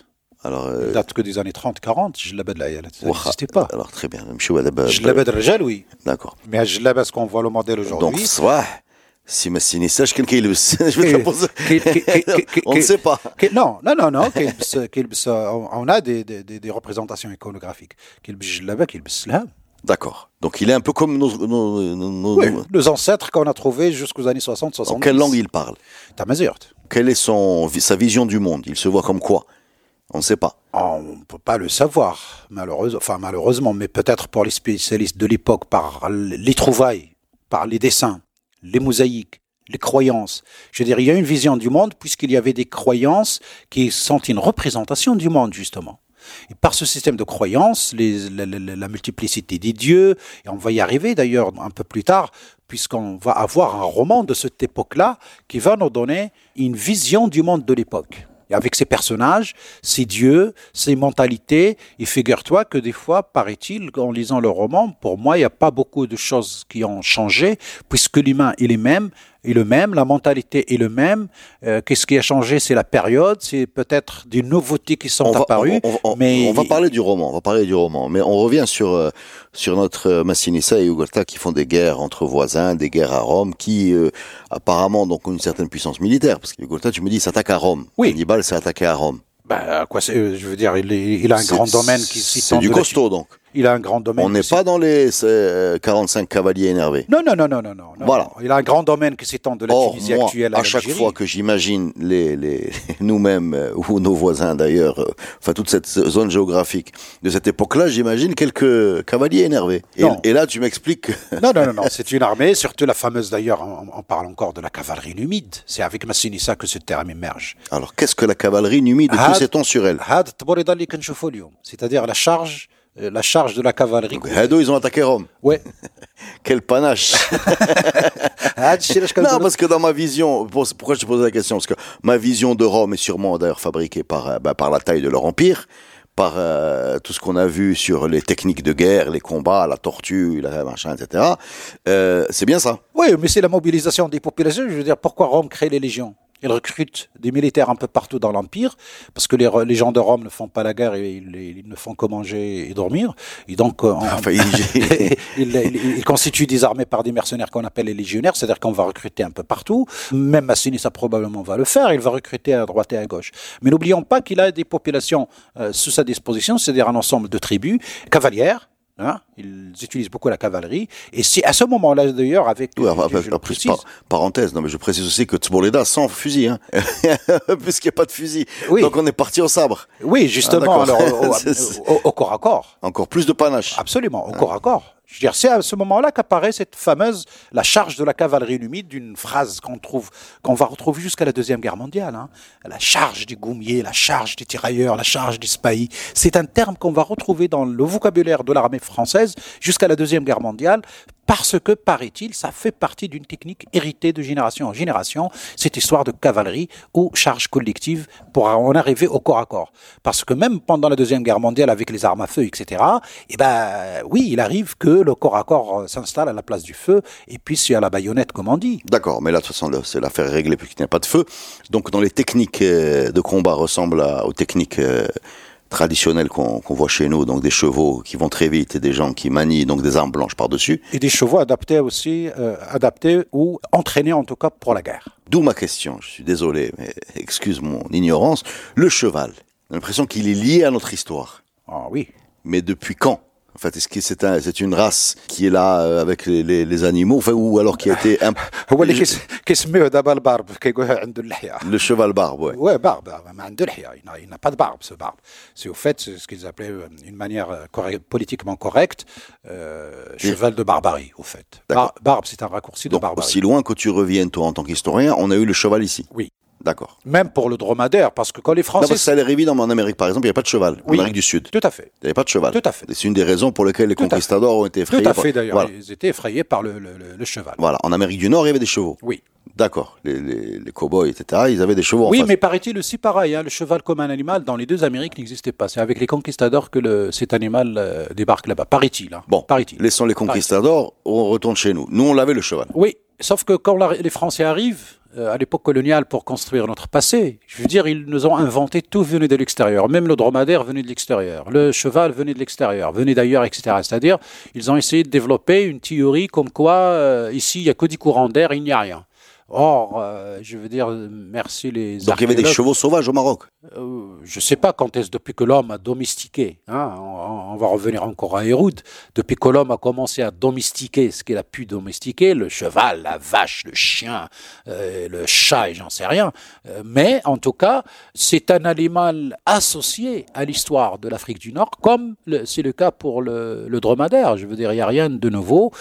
Alors, Il euh, date que des années 30-40, Jlaba de l'عيالات. Ça wacha- n'existait pas. alors très bien. نمشيو على باب- Jlaba de الرجال, oui. D'accord. Mais Jlaba, ce qu'on voit le modèle Donc aujourd'hui. صباح si ما سينيساش كان كيلبس je vais te la poser. qui- qui- qui- qui- On ne sait pas. qui- non, non, non, non. كيلبس- كيلبس- on on a des, des, des, des représentations iconographiques. كيلبس جلابه كيلبس سلام. D'accord. Donc il est un peu comme nos, nos, nos- nos- Oui, nos ancêtres qu'on a trouvés jusqu'aux années 60, 70. En quelle langue il parle Tamazirt. Quelle est son, sa vision du monde Il se voit comme quoi On ne sait pas. On ne peut pas le savoir, malheureusement, enfin, malheureusement, mais peut-être pour les spécialistes de l'époque, par les trouvailles, par les dessins, les mosaïques, les croyances. Je veux dire, il y a une vision du monde puisqu'il y avait des croyances qui sont une représentation du monde, justement. Et par ce système de croyances, la multiplicité des dieux, et on va y arriver d'ailleurs un peu plus tard, puisqu'on va avoir un roman de cette époque-là qui va nous donner une vision du monde de l'époque. Et avec ses personnages, ses dieux, ses mentalités, et figure-toi que des fois, paraît-il, en lisant le roman, pour moi, il n'y a pas beaucoup de choses qui ont changé, puisque l'humain est le même, est le même, la mentalité est le même. Euh, Qu'est-ce qui a changé C'est la période, c'est peut-être des nouveautés qui sont on va, apparues. on- on- mais on va parler du roman, on va parler du roman, mais on revient sur euh, sur notre euh, Massinissa et Ugolta qui font des guerres entre voisins, des guerres à Rome, qui apparemment donc ont une certaine puissance militaire, parce que Ugolta, tu me dis, s'attaque à Rome. Oui. Hannibal s'est attaqué à Rome. Bah, quoi, c'est- je veux dire, il, a un C'est- grand domaine qui C'est s'étend du de la- costaud donc. Il a un grand domaine. On n'est pas dans les euh, 45 cavaliers énervés. Non, non, non, non, non, non. Voilà. Il a un grand domaine qui s'étend de la Or, Tunisie moi, actuelle à, à chaque fois que j'imagine les, les (laughs) nous-mêmes euh, ou nos voisins d'ailleurs, euh, enfin toute cette zone géographique de cette époque-là, j'imagine quelques cavaliers énervés. Et, là, tu m'expliques. non, non, non, non. (laughs) C'est une armée, surtout la fameuse d'ailleurs. On, parle encore de la cavalerie numide. C'est avec Massinissa que ce terme émerge. Alors, qu'est-ce que la cavalerie numide et tous ces temps sur elle? C'est-à-dire la charge euh, la charge de la cavalerie. Hado, ils ont attaqué Rome. Ouais. (laughs) Quel panache. (laughs) Ah, non, parce que dans ma vision, pourquoi je te pose la question? Parce que ma vision de Rome est sûrement d'ailleurs fabriquée par, euh, bah, par la taille de leur empire, par euh, tout ce qu'on a vu sur les techniques de guerre, les combats, la tortue, la machin, etc. Euh, c'est bien ça. Oui, mais c'est la mobilisation des populations. Je veux dire, pourquoi Rome crée les légions? Il recrute des militaires un peu partout dans l'Empire, parce que les, les gens de Rome ne font pas la guerre, et ils, ils ne font que manger et dormir. Et donc, Enfin, il, (laughs) il- il constitue des armées par des mercenaires qu'on appelle les légionnaires, c'est-à-dire qu'on va recruter un peu partout. Même Massini, ça probablement va le faire. Il va recruter à droite et à gauche. Mais n'oublions pas qu'il a des populations euh, sous sa disposition, c'est-à-dire un ensemble de tribus cavalières. Hein? ils utilisent beaucoup la cavalerie. Et c'est à ce moment-là, d'ailleurs, avec... Oui, enfin, je- par- parenthèse, non, mais je précise aussi que Tboleda sans fusil, hein, (laughs) puisqu'il n'y a pas de fusil. Oui. Donc on est parti au sabre. Oui, justement, Ah, alors, au, (laughs) au- au corps à corps. Encore plus de panache. Absolument, au corps à corps. Je veux c'est à ce moment-là qu'apparaît cette fameuse la charge de la cavalerie numide, d'une phrase qu'on trouve, qu'on va retrouver jusqu'à la deuxième guerre mondiale. hein. La charge des goumiers, la charge des tirailleurs, la charge des spahis. C'est un terme qu'on va retrouver dans le vocabulaire de l'armée française jusqu'à la deuxième guerre mondiale parce que, paraît-il, ça fait partie d'une technique héritée de génération en génération, cette histoire de cavalerie ou charge collective pour en arriver au corps à corps. Parce que même pendant la Deuxième Guerre mondiale, avec les armes à feu, etc., eh ben, oui, il arrive que le corps à corps euh, s'installe à la place du feu, et puis c'est à la baïonnette, comme on dit. D'accord, mais là, de toute façon, c'est l'affaire réglée puisqu'il n'y a pas de feu. Donc, dans les techniques euh, de combat ressemblent aux techniques euh, traditionnels qu'on voit chez nous, donc des chevaux qui vont très vite et des gens qui manient donc des armes blanches par-dessus. Et des chevaux adaptés aussi, euh, adaptés ou entraînés en tout cas pour la guerre. D'où ma question, je suis désolé, mais excuse mon ignorance. Le cheval, j'ai l'impression qu'il est lié à notre histoire. Ah oui. Mais depuis quand? En fait, est-ce que c'est un, c'est une race qui est là euh, avec les, les, animaux, enfin, ou alors qui a été. (laughs) Euh, Imp... le cheval barbe, ouais. Ouais, barbe, ah, il n'a pas de barbe, ce barbe. C'est au fait ce qu'ils appelaient euh, une manière politiquement correcte, cheval de barbarie, au fait. Barbe, c'est un raccourci de Donc, barbarie. Aussi loin que tu reviennes, toi, en tant qu'historien, on a eu le cheval ici. Oui. D'accord. Même pour le dromadaire, parce que quand les Non, Français... parce que ça évidemment en Amérique, par exemple, il n'y avait pas de cheval. En Oui. Amérique du Sud. Tout à fait. Il n'y avait pas de cheval. Tout à fait. C'est une des raisons pour lesquelles les Tout conquistadors ont été effrayés. Tout à fait d'ailleurs. Voilà. Ils étaient effrayés par le, le- le- le cheval. Voilà. En Amérique du Nord, il y avait des chevaux. Oui. D'accord. Les, les, les cow-boys, etc., ils avaient des chevaux en Oui, face. mais paraît-il aussi pareil, hein, le cheval comme un animal dans les deux Amériques n'existait pas. C'est avec les conquistadors que cet animal euh, débarque là-bas. Paraît-il. Hein. Bon, paraît-il. laissons les conquistadors, on retourne chez nous. Nous, on l'avait le cheval. Oui, sauf que quand la- les Français arrivent à l'époque coloniale pour construire notre passé, je veux dire, ils nous ont inventé tout venait de l'extérieur. Même le dromadaire venait de l'extérieur, le cheval venait de l'extérieur, venait d'ailleurs, etc. C'est-à-dire, ils ont essayé de développer une théorie comme quoi euh, ici il y a que du courant d'air, il n'y a rien. Or, euh, je veux dire, merci les. Donc, il y avait des chevaux sauvages au Maroc. Euh, je ne sais pas quand est-ce depuis que l'homme a domestiqué. hein, on, on va revenir encore à Héroud. Depuis que l'homme a commencé à domestiquer ce qu'il a pu domestiquer, le cheval, la vache, le chien, euh, le chat, et j'en sais rien. Mais en tout cas, c'est un animal associé à l'histoire de l'Afrique du Nord, comme c'est le cas pour le, le dromadaire. Je veux dire, il n'y a rien de nouveau.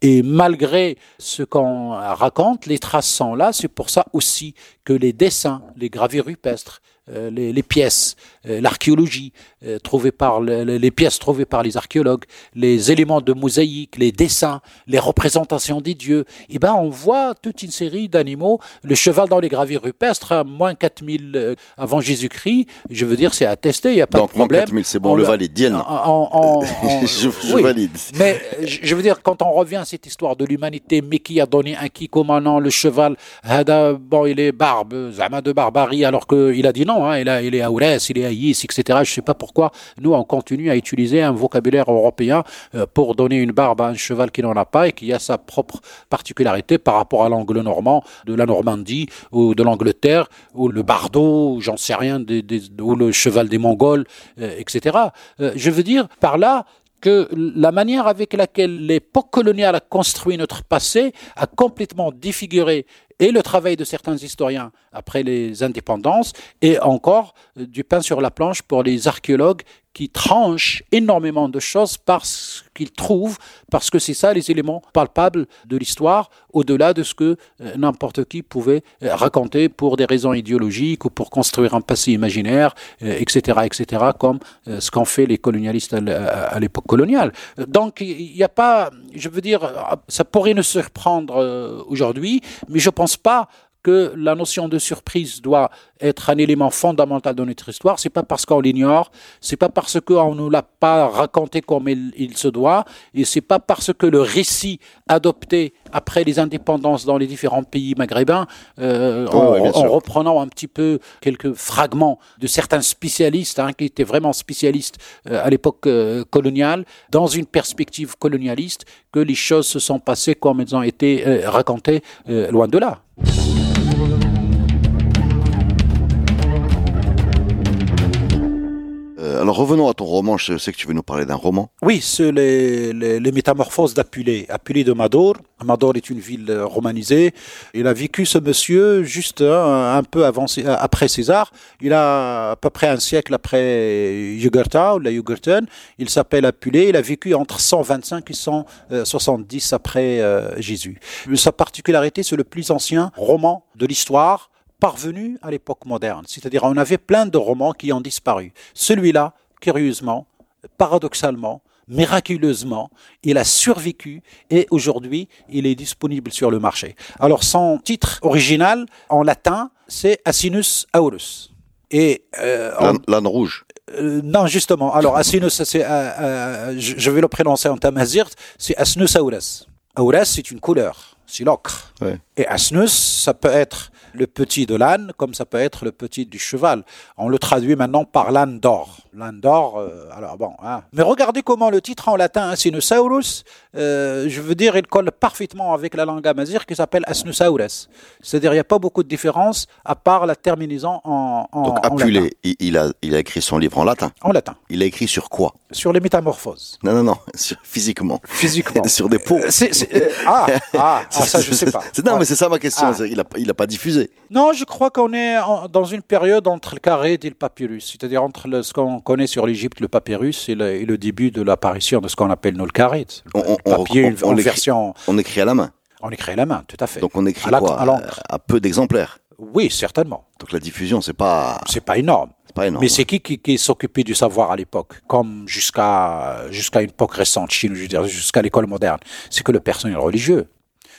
Et malgré ce qu'on raconte, les traces là. C'est pour ça aussi que les dessins, les gravures rupestres, euh, les, pièces, l'archéologie euh, trouvée par le- le- les pièces trouvées par les archéologues, les éléments de mosaïque, les dessins, les représentations des dieux, et ben on voit toute une série d'animaux. Le cheval dans les gravures rupestres, à moins 4000 euh, avant Jésus-Christ, je veux dire, c'est attesté, il n'y a pas Donc, de problème. 4000, c'est bon, On le valide. En- je (laughs) je oui. valide. Mais euh, je veux dire, quand on revient à cette histoire de l'humanité, mais qui a donné un qui commandant le cheval, hada, bon, il est barbe, zama de barbarie, alors qu'il a dit non, hein, il, a, il est Aourès, il est Aïs, etc. Je sais pas pourquoi nous, on continue à utiliser un vocabulaire européen euh, pour donner une barbe à un cheval qui n'en a pas et qui a sa propre particularité par rapport à l'anglo-normand de la Normandie ou de l'Angleterre ou le bardo, j'en sais rien, ou le cheval des Mongols, euh, etc. Euh, je veux dire par là que la manière avec laquelle l'époque coloniale a construit notre passé a complètement défiguré et le travail de certains historiens après les indépendances et encore du pain sur la planche pour les archéologues qui tranchent énormément de choses parce qu'ils trouvent, parce que c'est ça les éléments palpables de l'histoire, au-delà de ce que euh, n'importe qui pouvait euh, raconter pour des raisons idéologiques ou pour construire un passé imaginaire, euh, etc., etc., comme ce qu'ont fait les colonialistes à l'époque coloniale. Donc, il n'y a pas, je veux dire, ça pourrait nous surprendre aujourd'hui, mais je pense pas que la notion de surprise doit être un élément fondamental de notre histoire. C'est pas parce qu'on l'ignore, c'est pas parce qu'on nous l'a pas raconté comme il, il se doit, et c'est pas parce que le récit adopté après les indépendances dans les différents pays maghrébins, euh, Oh, en, reprenant un petit peu quelques fragments de certains spécialistes hein, qui étaient vraiment spécialistes euh, à l'époque euh, coloniale, dans une perspective colonialiste, que les choses se sont passées comme elles ont été racontées, loin de là. Alors, revenons à ton roman. Je sais que tu veux nous parler d'un roman. Oui, c'est les, métamorphoses d'Apulée. Apulée de Mador. Mador est une ville euh, romanisée. Il a vécu ce monsieur juste un peu avant, euh, après César. Il a à peu près un siècle après Jugurtha ou la Jugurthen. Il s'appelle Apulée. Il a vécu entre 125 et 170 après euh, Jésus. Sa particularité, c'est le plus ancien roman de l'histoire parvenu à l'époque moderne. C'est-à-dire, on avait plein de romans qui ont disparu. Celui-là, curieusement, paradoxalement, miraculeusement, il a survécu et aujourd'hui, il est disponible sur le marché. Alors, son titre original en latin, c'est Asinus aurus. Et euh, l'âne rouge. Euh, non, justement. Alors, Asinus, c'est, euh, je vais le prononcer en tamazirt, c'est Asnus aurus. Aurus, c'est une couleur, c'est l'ocre. Et Asnus, ça peut être le petit de l'âne, comme ça peut être le petit du cheval. On le traduit maintenant par l'âne d'or. L'âne d'or, euh, alors bon. Hein. Mais regardez comment le titre en latin, Asinosaurus, euh, je veux dire, il colle parfaitement avec la langue amazigh qui s'appelle Asnosaurus. C'est-à-dire, il n'y a pas beaucoup de différence à part la terminaison en, en Donc, Apulé, il, a, il a écrit son livre en latin. En latin. Il a écrit sur quoi? Sur les métamorphoses. Non, non, non, (laughs) physiquement. Physiquement. (laughs) sur des peaux. Euh, ah, (laughs) ah, ah, ça, je sais pas. Non, mais c'est ça ma question. Ah. Il n'a il a pas diffusé. Non, je crois qu'on est dans une période entre le carré et le papyrus, c'est-à-dire entre le, ce qu'on connaît sur l'Égypte, le papyrus, et le, début de l'apparition de ce qu'on appelle carré. On, papier, on, version. On écrit à la main. On écrit à la main, tout à fait. Donc on écrit à quoi à, à, peu d'exemplaires. Oui, certainement. Donc la diffusion, c'est pas. C'est pas énorme. Pas énorme. Mais c'est qui qui, s'occupait du savoir à l'époque, comme jusqu'à jusqu'à une époque récente, Chine, jusqu'à l'école moderne? C'est que le personnel religieux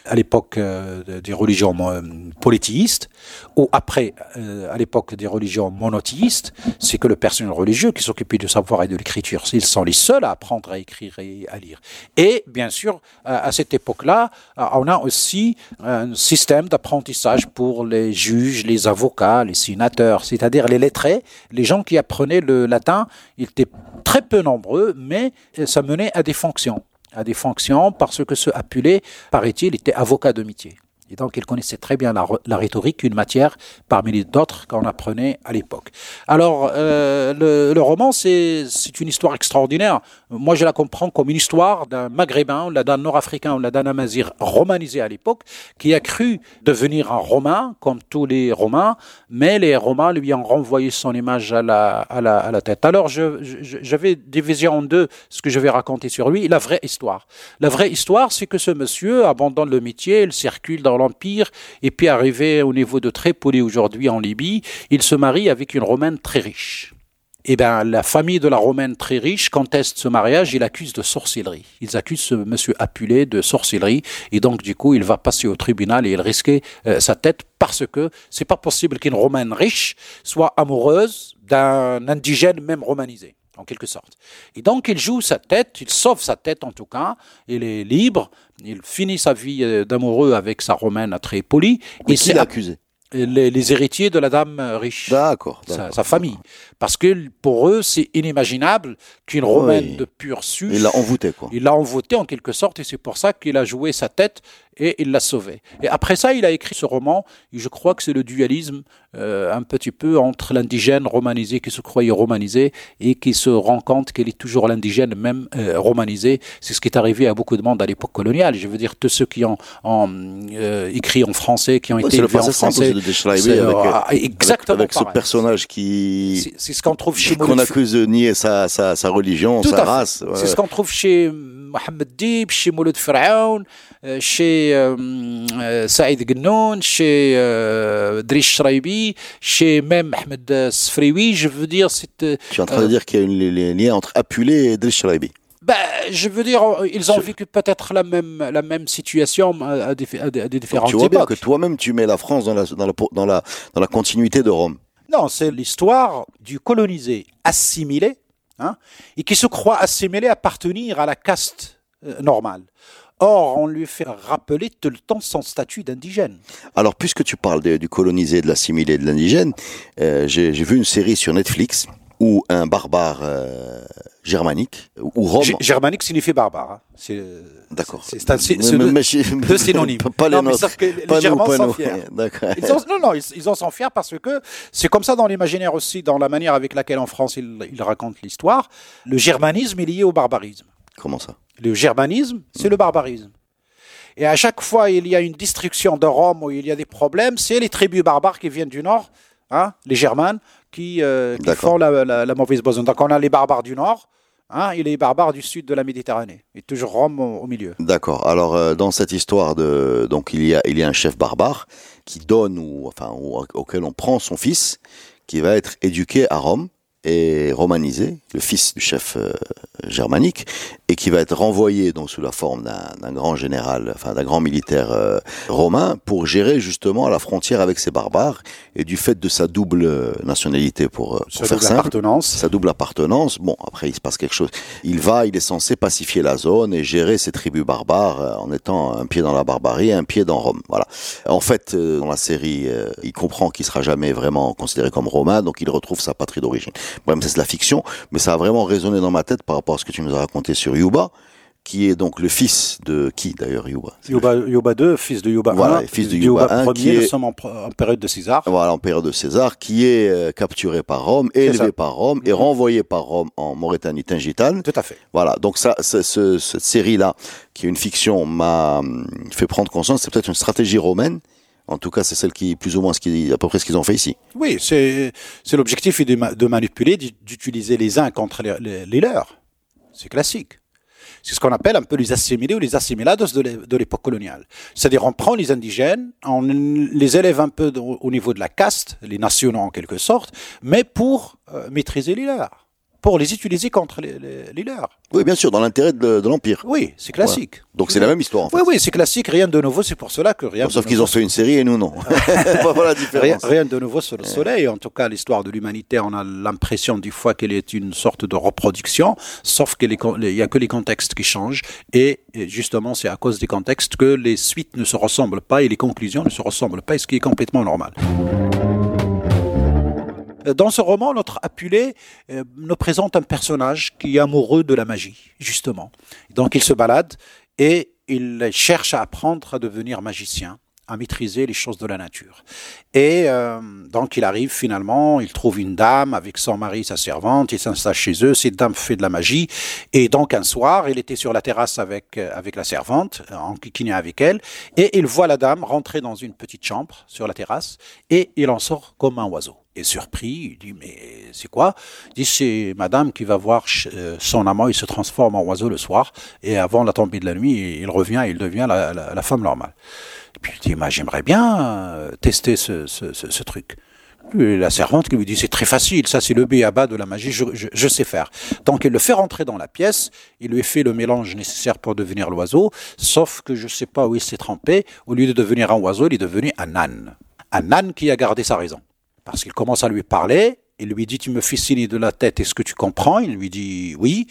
à l'époque euh, des religions euh, polythéistes, ou après, euh, à l'époque des religions monothéistes, c'est que le personnel religieux qui s'occupait du savoir et de l'écriture, ils sont les seuls à apprendre à écrire et à lire. Et bien sûr, à cette époque-là, on a aussi un système d'apprentissage pour les juges, les avocats, les sénateurs, c'est-à-dire les lettrés, les gens qui apprenaient le latin, ils étaient très peu nombreux, mais ça menait à des fonctions à des fonctions parce que ce Apulé, paraît-il, était avocat de métier. Et donc, il connaissait très bien la, rhétorique, une matière parmi d'autres qu'on apprenait à l'époque. Alors, euh, le, roman, c'est une histoire extraordinaire. Moi, je la comprends comme une histoire d'un maghrébin, d'un nord-africain, ou d'un amazir romanisé à l'époque, qui a cru devenir un romain, comme tous les romains, mais les romains lui ont renvoyé son image à la, à la, à la tête. Alors, je, je, je vais diviser en deux ce que je vais raconter sur lui, la vraie histoire. La vraie histoire, c'est que ce monsieur abandonne le métier, il circule dans l'Empire, et puis arrivé au niveau de Tripoli aujourd'hui en Libye, il se marie avec une Romaine très riche. Eh bien, la famille de la Romaine très riche conteste ce mariage, il accuse de sorcellerie. Ils accusent ce monsieur Apulé de sorcellerie, et donc du coup, il va passer au tribunal et il risquait euh, sa tête parce que c'est pas possible qu'une Romaine riche soit amoureuse d'un indigène même romanisé en quelque sorte. Et donc il joue sa tête, il sauve sa tête en tout cas, il est libre, il finit sa vie euh, d'amoureux avec sa romaine très polie. Et c'est accusé? les, héritiers de la dame riche. D'accord. Sa, famille. Parce que pour eux, c'est inimaginable qu'une romaine de pur sus. Il l'a envoûté, quoi. Il l'a envoûté en quelque sorte, et c'est pour ça qu'il a joué sa tête et il l'a sauvé. Et après ça, il a écrit ce roman, et je crois que c'est le dualisme euh, un petit peu entre l'indigène romanisé qui se croyait romanisé et qui se rend compte qu'il est toujours l'indigène même euh, romanisé. C'est ce qui est arrivé à beaucoup de monde à l'époque coloniale. Je veux dire, tous ceux qui ont, euh, écrit en français, qui ont été élevés en français. avec, exactement avec, ce personnage qui. C'est ce qu'on trouve chez Qu'on accuse de nier sa, sa, sa religion, sa race. C'est ce qu'on trouve chez Mohamed Dib, chez Mouloud Pharaon, chez Saïd Gnoun, chez Drish Shraibi, chez même Ahmed Sfrioui, je veux dire, c'est... Tu es en train de dire qu'il y a un lien entre Apulé et Drish Shraibi ben, je veux dire, ils ont vécu peut-être la même, la même situation à des, à des différentes Tu vois bien que toi-même, tu mets la France dans la, dans la, dans la, dans la continuité de Rome. Non, c'est l'histoire du colonisé assimilé, hein, et qui se croit assimilé, appartenir à la caste euh, normale. Or, on lui fait rappeler tout le temps son statut d'indigène. Alors, puisque tu parles du colonisé, de l'assimilé, de l'indigène, euh, j'ai vu une série sur Netflix où un barbare euh, germanique, ou Rome... germanique signifie barbare. Hein. C'est, D'accord. C'est, deux, synonymes. (laughs) Pas les nôtres. les Germains sont fiers. Ils non, non, ils, en sont fiers parce que c'est comme ça dans l'imaginaire aussi, dans la manière avec laquelle en France ils, ils racontent l'histoire. Le germanisme est lié au barbarisme. Comment ça? Le germanisme, c'est le barbarisme. Et à chaque fois, il y a une destruction de Rome où il y a des problèmes, c'est les tribus barbares qui viennent du nord, hein, les Germanes, qui, euh, font la, mauvaise besogne. Donc on a les barbares du nord, Hein, et les barbares du sud de la Méditerranée. Et toujours Rome au, milieu. D'accord. Alors, euh, dans cette histoire de, donc, il y a, il y a un chef barbare qui donne ou, enfin, auquel on prend son fils, qui va être éduqué à Rome et romanisé, le fils du chef euh, germanique, et qui va être renvoyé donc sous la forme d'un grand général, enfin d'un grand militaire euh, romain pour gérer justement la frontière avec ces barbares et du fait de sa double nationalité pour, pour faire simple, appartenance. sa double appartenance. Bon, après il se passe quelque chose. Il va, il est censé pacifier la zone et gérer ces tribus barbares en étant un pied dans la barbarie, et un pied dans Rome. Voilà. En fait, dans la série, il comprend qu'il sera jamais vraiment considéré comme romain, donc il retrouve sa patrie d'origine. Bref, c'est la fiction, mais ça a vraiment résonné dans ma tête par rapport à ce que tu nous as raconté sur Yuba qui est donc le fils de qui d'ailleurs Yuba? Yuba, Yuba 2, fils de Yuba voilà, fils de Yuba, 1, qui est, nous sommes en, période de César. Voilà, en période de César, qui est euh, capturé par Rome, élevé par Rome et mhm. renvoyé par Rome en Mauritanie Tingitane. Tout à fait. Voilà, donc ça, ce, cette série-là, qui est une fiction, m'a hum, fait prendre conscience, c'est peut-être une stratégie romaine en tout cas, c'est celle qui, plus ou moins, ce qui, à peu près ce qu'ils ont fait ici. Oui, c'est, l'objectif de, de manipuler, d'utiliser les uns contre les, les, leurs. C'est classique. C'est ce qu'on appelle un peu les assimilés ou les assimilados de l'époque coloniale. C'est-à-dire, on prend les indigènes, on les élève un peu au niveau de la caste, les nationaux en quelque sorte, mais pour euh, maîtriser les leurs pour les utiliser contre les, les, leurs. Oui, bien sûr, dans l'intérêt de, l'Empire. Oui, c'est classique. Donc c'est la même histoire. En fait. Oui, oui, c'est classique, rien de nouveau, c'est pour cela que rien. sauf qu'ils ont fait une série et nous non. (laughs) voilà la différence. Rien, de nouveau sur le soleil. En tout cas, l'histoire de l'humanité, on a l'impression du fois qu'elle est une sorte de reproduction, sauf qu'il n'y a que les contextes qui changent. Et, justement, c'est à cause des contextes que les suites ne se ressemblent pas et les conclusions ne se ressemblent pas, ce qui est complètement normal. Euh, dans ce roman, notre Apulé euh, nous présente un personnage qui est amoureux de la magie, justement. Donc il se balade et il cherche à apprendre à devenir magicien à maîtriser les choses de la nature. Et euh, donc il arrive finalement, il trouve une dame avec son mari, sa servante, il s'installe chez eux, cette dame fait de la magie, et donc un soir, il était sur la terrasse avec, avec la servante, en kikiné avec elle, et il voit la dame rentrer dans une petite chambre sur la terrasse, et il en sort comme un oiseau est surpris. Il dit Mais c'est quoi? Il dit C'est madame qui va voir euh, son amant, il se transforme en oiseau le soir, et avant la tombée de la nuit, il revient, il devient la, femme normale. Et puis il dit J'aimerais bien euh, tester ce, truc. la servante qui lui dit c'est très facile, ça c'est le béaba de la magie, je, sais faire. Donc il le fait rentrer dans la pièce, il lui fait le mélange nécessaire pour devenir l'oiseau, sauf que je ne sais pas où il s'est trempé, au lieu de devenir un oiseau, il est devenu un âne. Un âne qui a gardé sa raison parce qu'il commence à lui parler. Il lui dit, tu me fais signer de la tête, est-ce que tu comprends? Il lui dit, oui.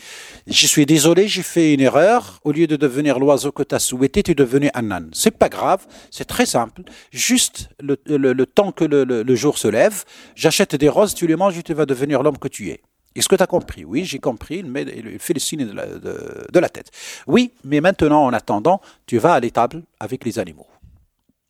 Je suis désolé, j'ai fait une erreur. Au lieu de devenir l'oiseau que tu as souhaité, tu es devenu un âne. C'est pas grave, c'est très simple. Juste le, temps que le, jour se lève, j'achète des roses, tu les manges et tu vas devenir l'homme que tu es. Est-ce que tu as compris? Oui, j'ai compris. Il, fait le signe de la, de la tête. Oui, mais maintenant, en attendant, tu vas à l'étable avec les animaux.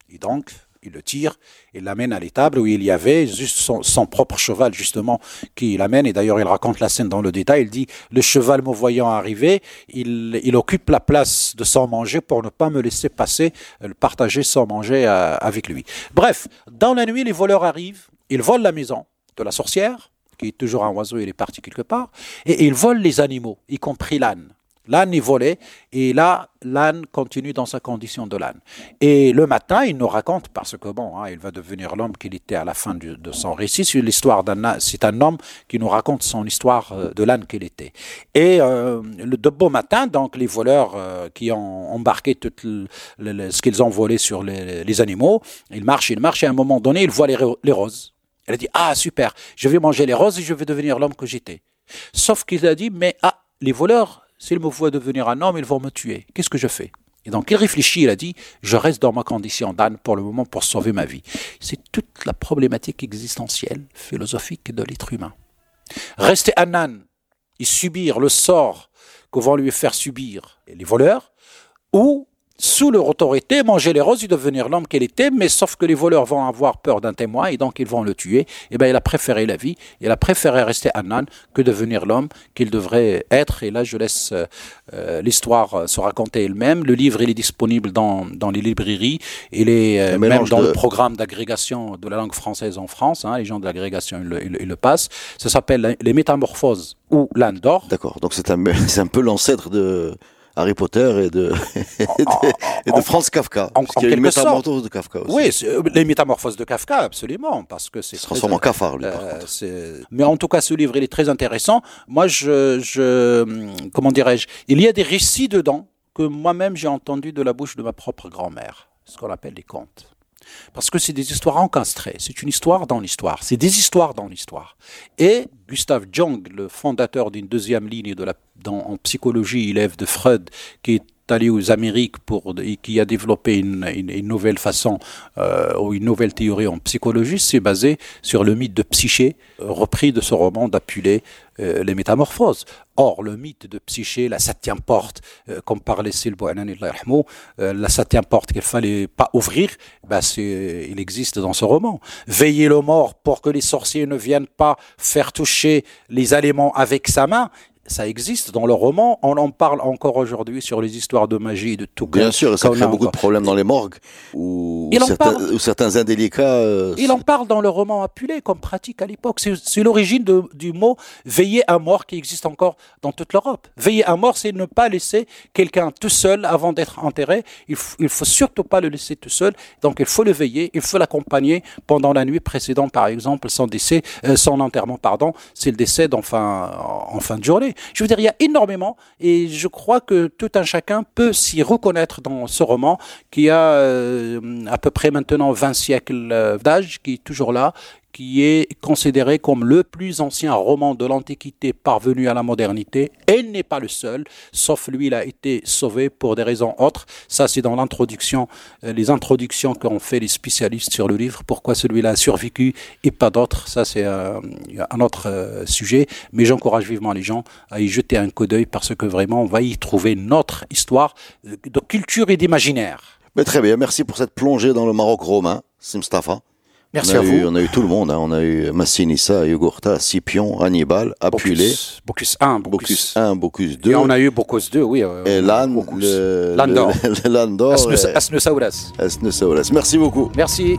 Et donc, il le tire, il l'amène à l'étable où il y avait juste son, propre cheval, justement, qui l'amène. Et d'ailleurs, il raconte la scène dans le détail. Il dit Le cheval me voyant arriver, il, occupe la place de sans manger pour ne pas me laisser passer, le partager sans manger euh, avec lui. Bref, dans la nuit, les voleurs arrivent, ils volent la maison de la sorcière, qui est toujours un oiseau, il est parti quelque part, et ils volent les animaux, y compris l'âne. L'âne est volé et là, l'âne continue dans sa condition de l'âne. Et le matin, il nous raconte, parce que bon, hein, il va devenir l'homme qu'il était à la fin de son récit, c'est l'histoire d'un c'est un homme qui nous raconte son histoire euh, de l'âne qu'il était. Et euh, le, de beau matin, donc les voleurs euh, qui ont embarqué tout ce qu'ils ont volé sur les, animaux, ils marchent, ils marchent et à un moment donné, ils voient les, les roses. Elle a dit, ah super, je vais manger les roses et je vais devenir l'homme que j'étais. Sauf qu'il a dit, mais ah, les voleurs S'ils me voient devenir un homme, ils vont me tuer. Qu'est-ce que je fais? Et donc il réfléchit, il a dit, je reste dans ma condition d'âne pour le moment pour sauver ma vie. C'est toute la problématique existentielle, philosophique de l'être humain. Rester un âne et subir le sort que vont lui faire subir les voleurs, ou sous leur autorité, manger les roses et devenir l'homme qu'elle était, mais sauf que les voleurs vont avoir peur d'un témoin et donc ils vont le tuer. Et eh bien, il a préféré la vie, il a préféré rester un âne que devenir l'homme qu'il devrait être. Et là, je laisse euh, euh, l'histoire se raconter elle-même. Le livre, il est disponible dans, dans les librairies, il est euh, même dans le programme d'agrégation de la langue française en France. Hein, les gens de l'agrégation, ils, le passent. Ça s'appelle Les Métamorphoses ou l'âne d'or. D'accord, donc c'est un, (laughs) un peu l'ancêtre de Harry Potter et de, (laughs) et de, et de Franz Kafka. en- parce qu'il y a une sorte. métamorphose de Kafka aussi. Oui, euh, les métamorphoses de Kafka, absolument, parce que c'est se transforme en cafard, lui, par Euh, Mais en tout cas, ce livre, il est très intéressant. Moi, je, je hum, comment dirais-je, il y a des récits dedans que moi-même j'ai entendu de la bouche de ma propre grand-mère, ce qu'on appelle les contes. Parce que c'est des histoires encastrées, c'est une histoire dans l'histoire, c'est des histoires dans l'histoire. Et Gustave Jung, le fondateur d'une deuxième ligne de la, dans, en psychologie, élève de Freud, qui est allé aux Amériques pour, et qui a développé une, une, une nouvelle façon euh, ou une nouvelle théorie en psychologie, c'est basé sur le mythe de Psyché, repris de ce roman d'Apulé, euh, Les Métamorphoses. Or, le mythe de Psyché, la septième porte, euh, comme parlait Silbo la septième porte qu'il fallait pas ouvrir, ben c'est, il existe dans ce roman. Veiller le mort pour que les sorciers ne viennent pas faire toucher les aliments avec sa main, ça existe dans le roman. On en parle encore aujourd'hui sur les histoires de magie et de tout. Bien sûr, et ça crée beaucoup de problèmes dans les morgues, en certains, indélicats... euh, Il en parle dans le roman Apulé comme pratique à l'époque. C'est l'origine du mot veiller à mort qui existe encore dans toute l'Europe. Veiller à mort, c'est ne pas laisser quelqu'un tout seul avant d'être enterré. Il, il faut surtout pas le laisser tout seul. Donc il faut le veiller, il faut l'accompagner pendant la nuit précédente, par exemple, son décès, euh, son enterrement, pardon, c'est le décès en fin, en fin de journée. Je veux dire, il y a énormément et je crois que tout un chacun peut s'y reconnaître dans ce roman qui a euh, à peu près maintenant 20 siècles euh, d'âge, qui est toujours là, qui est considéré comme le plus ancien roman de l'Antiquité parvenu à la modernité. Et n'est pas le seul, sauf lui, il a été sauvé pour des raisons autres. Ça, c'est dans l'introduction, euh, les introductions qu'ont fait les spécialistes sur le livre. Pourquoi celui-là a survécu et pas d'autres, ça c'est euh, un autre euh, sujet. Mais j'encourage vivement les gens à y jeter un coup d'œil parce que vraiment, on va y trouver notre histoire de culture et d'imaginaire. Mais très bien, merci pour cette plongée dans le Maroc romain, Simstafa. Merci on a à eu, vous. On a eu tout le monde, hein. on a eu Massinissa, Yugurta, Scipion, Hannibal, Apulé, Bocus, Bocus 1, Bocus Bocus. 1, Bocus 2, Et on a eu Bocus 2, oui. euh, et Lan, Landor. Landor, (laughs) Asnusauras. Asnusauras. Merci beaucoup. Merci.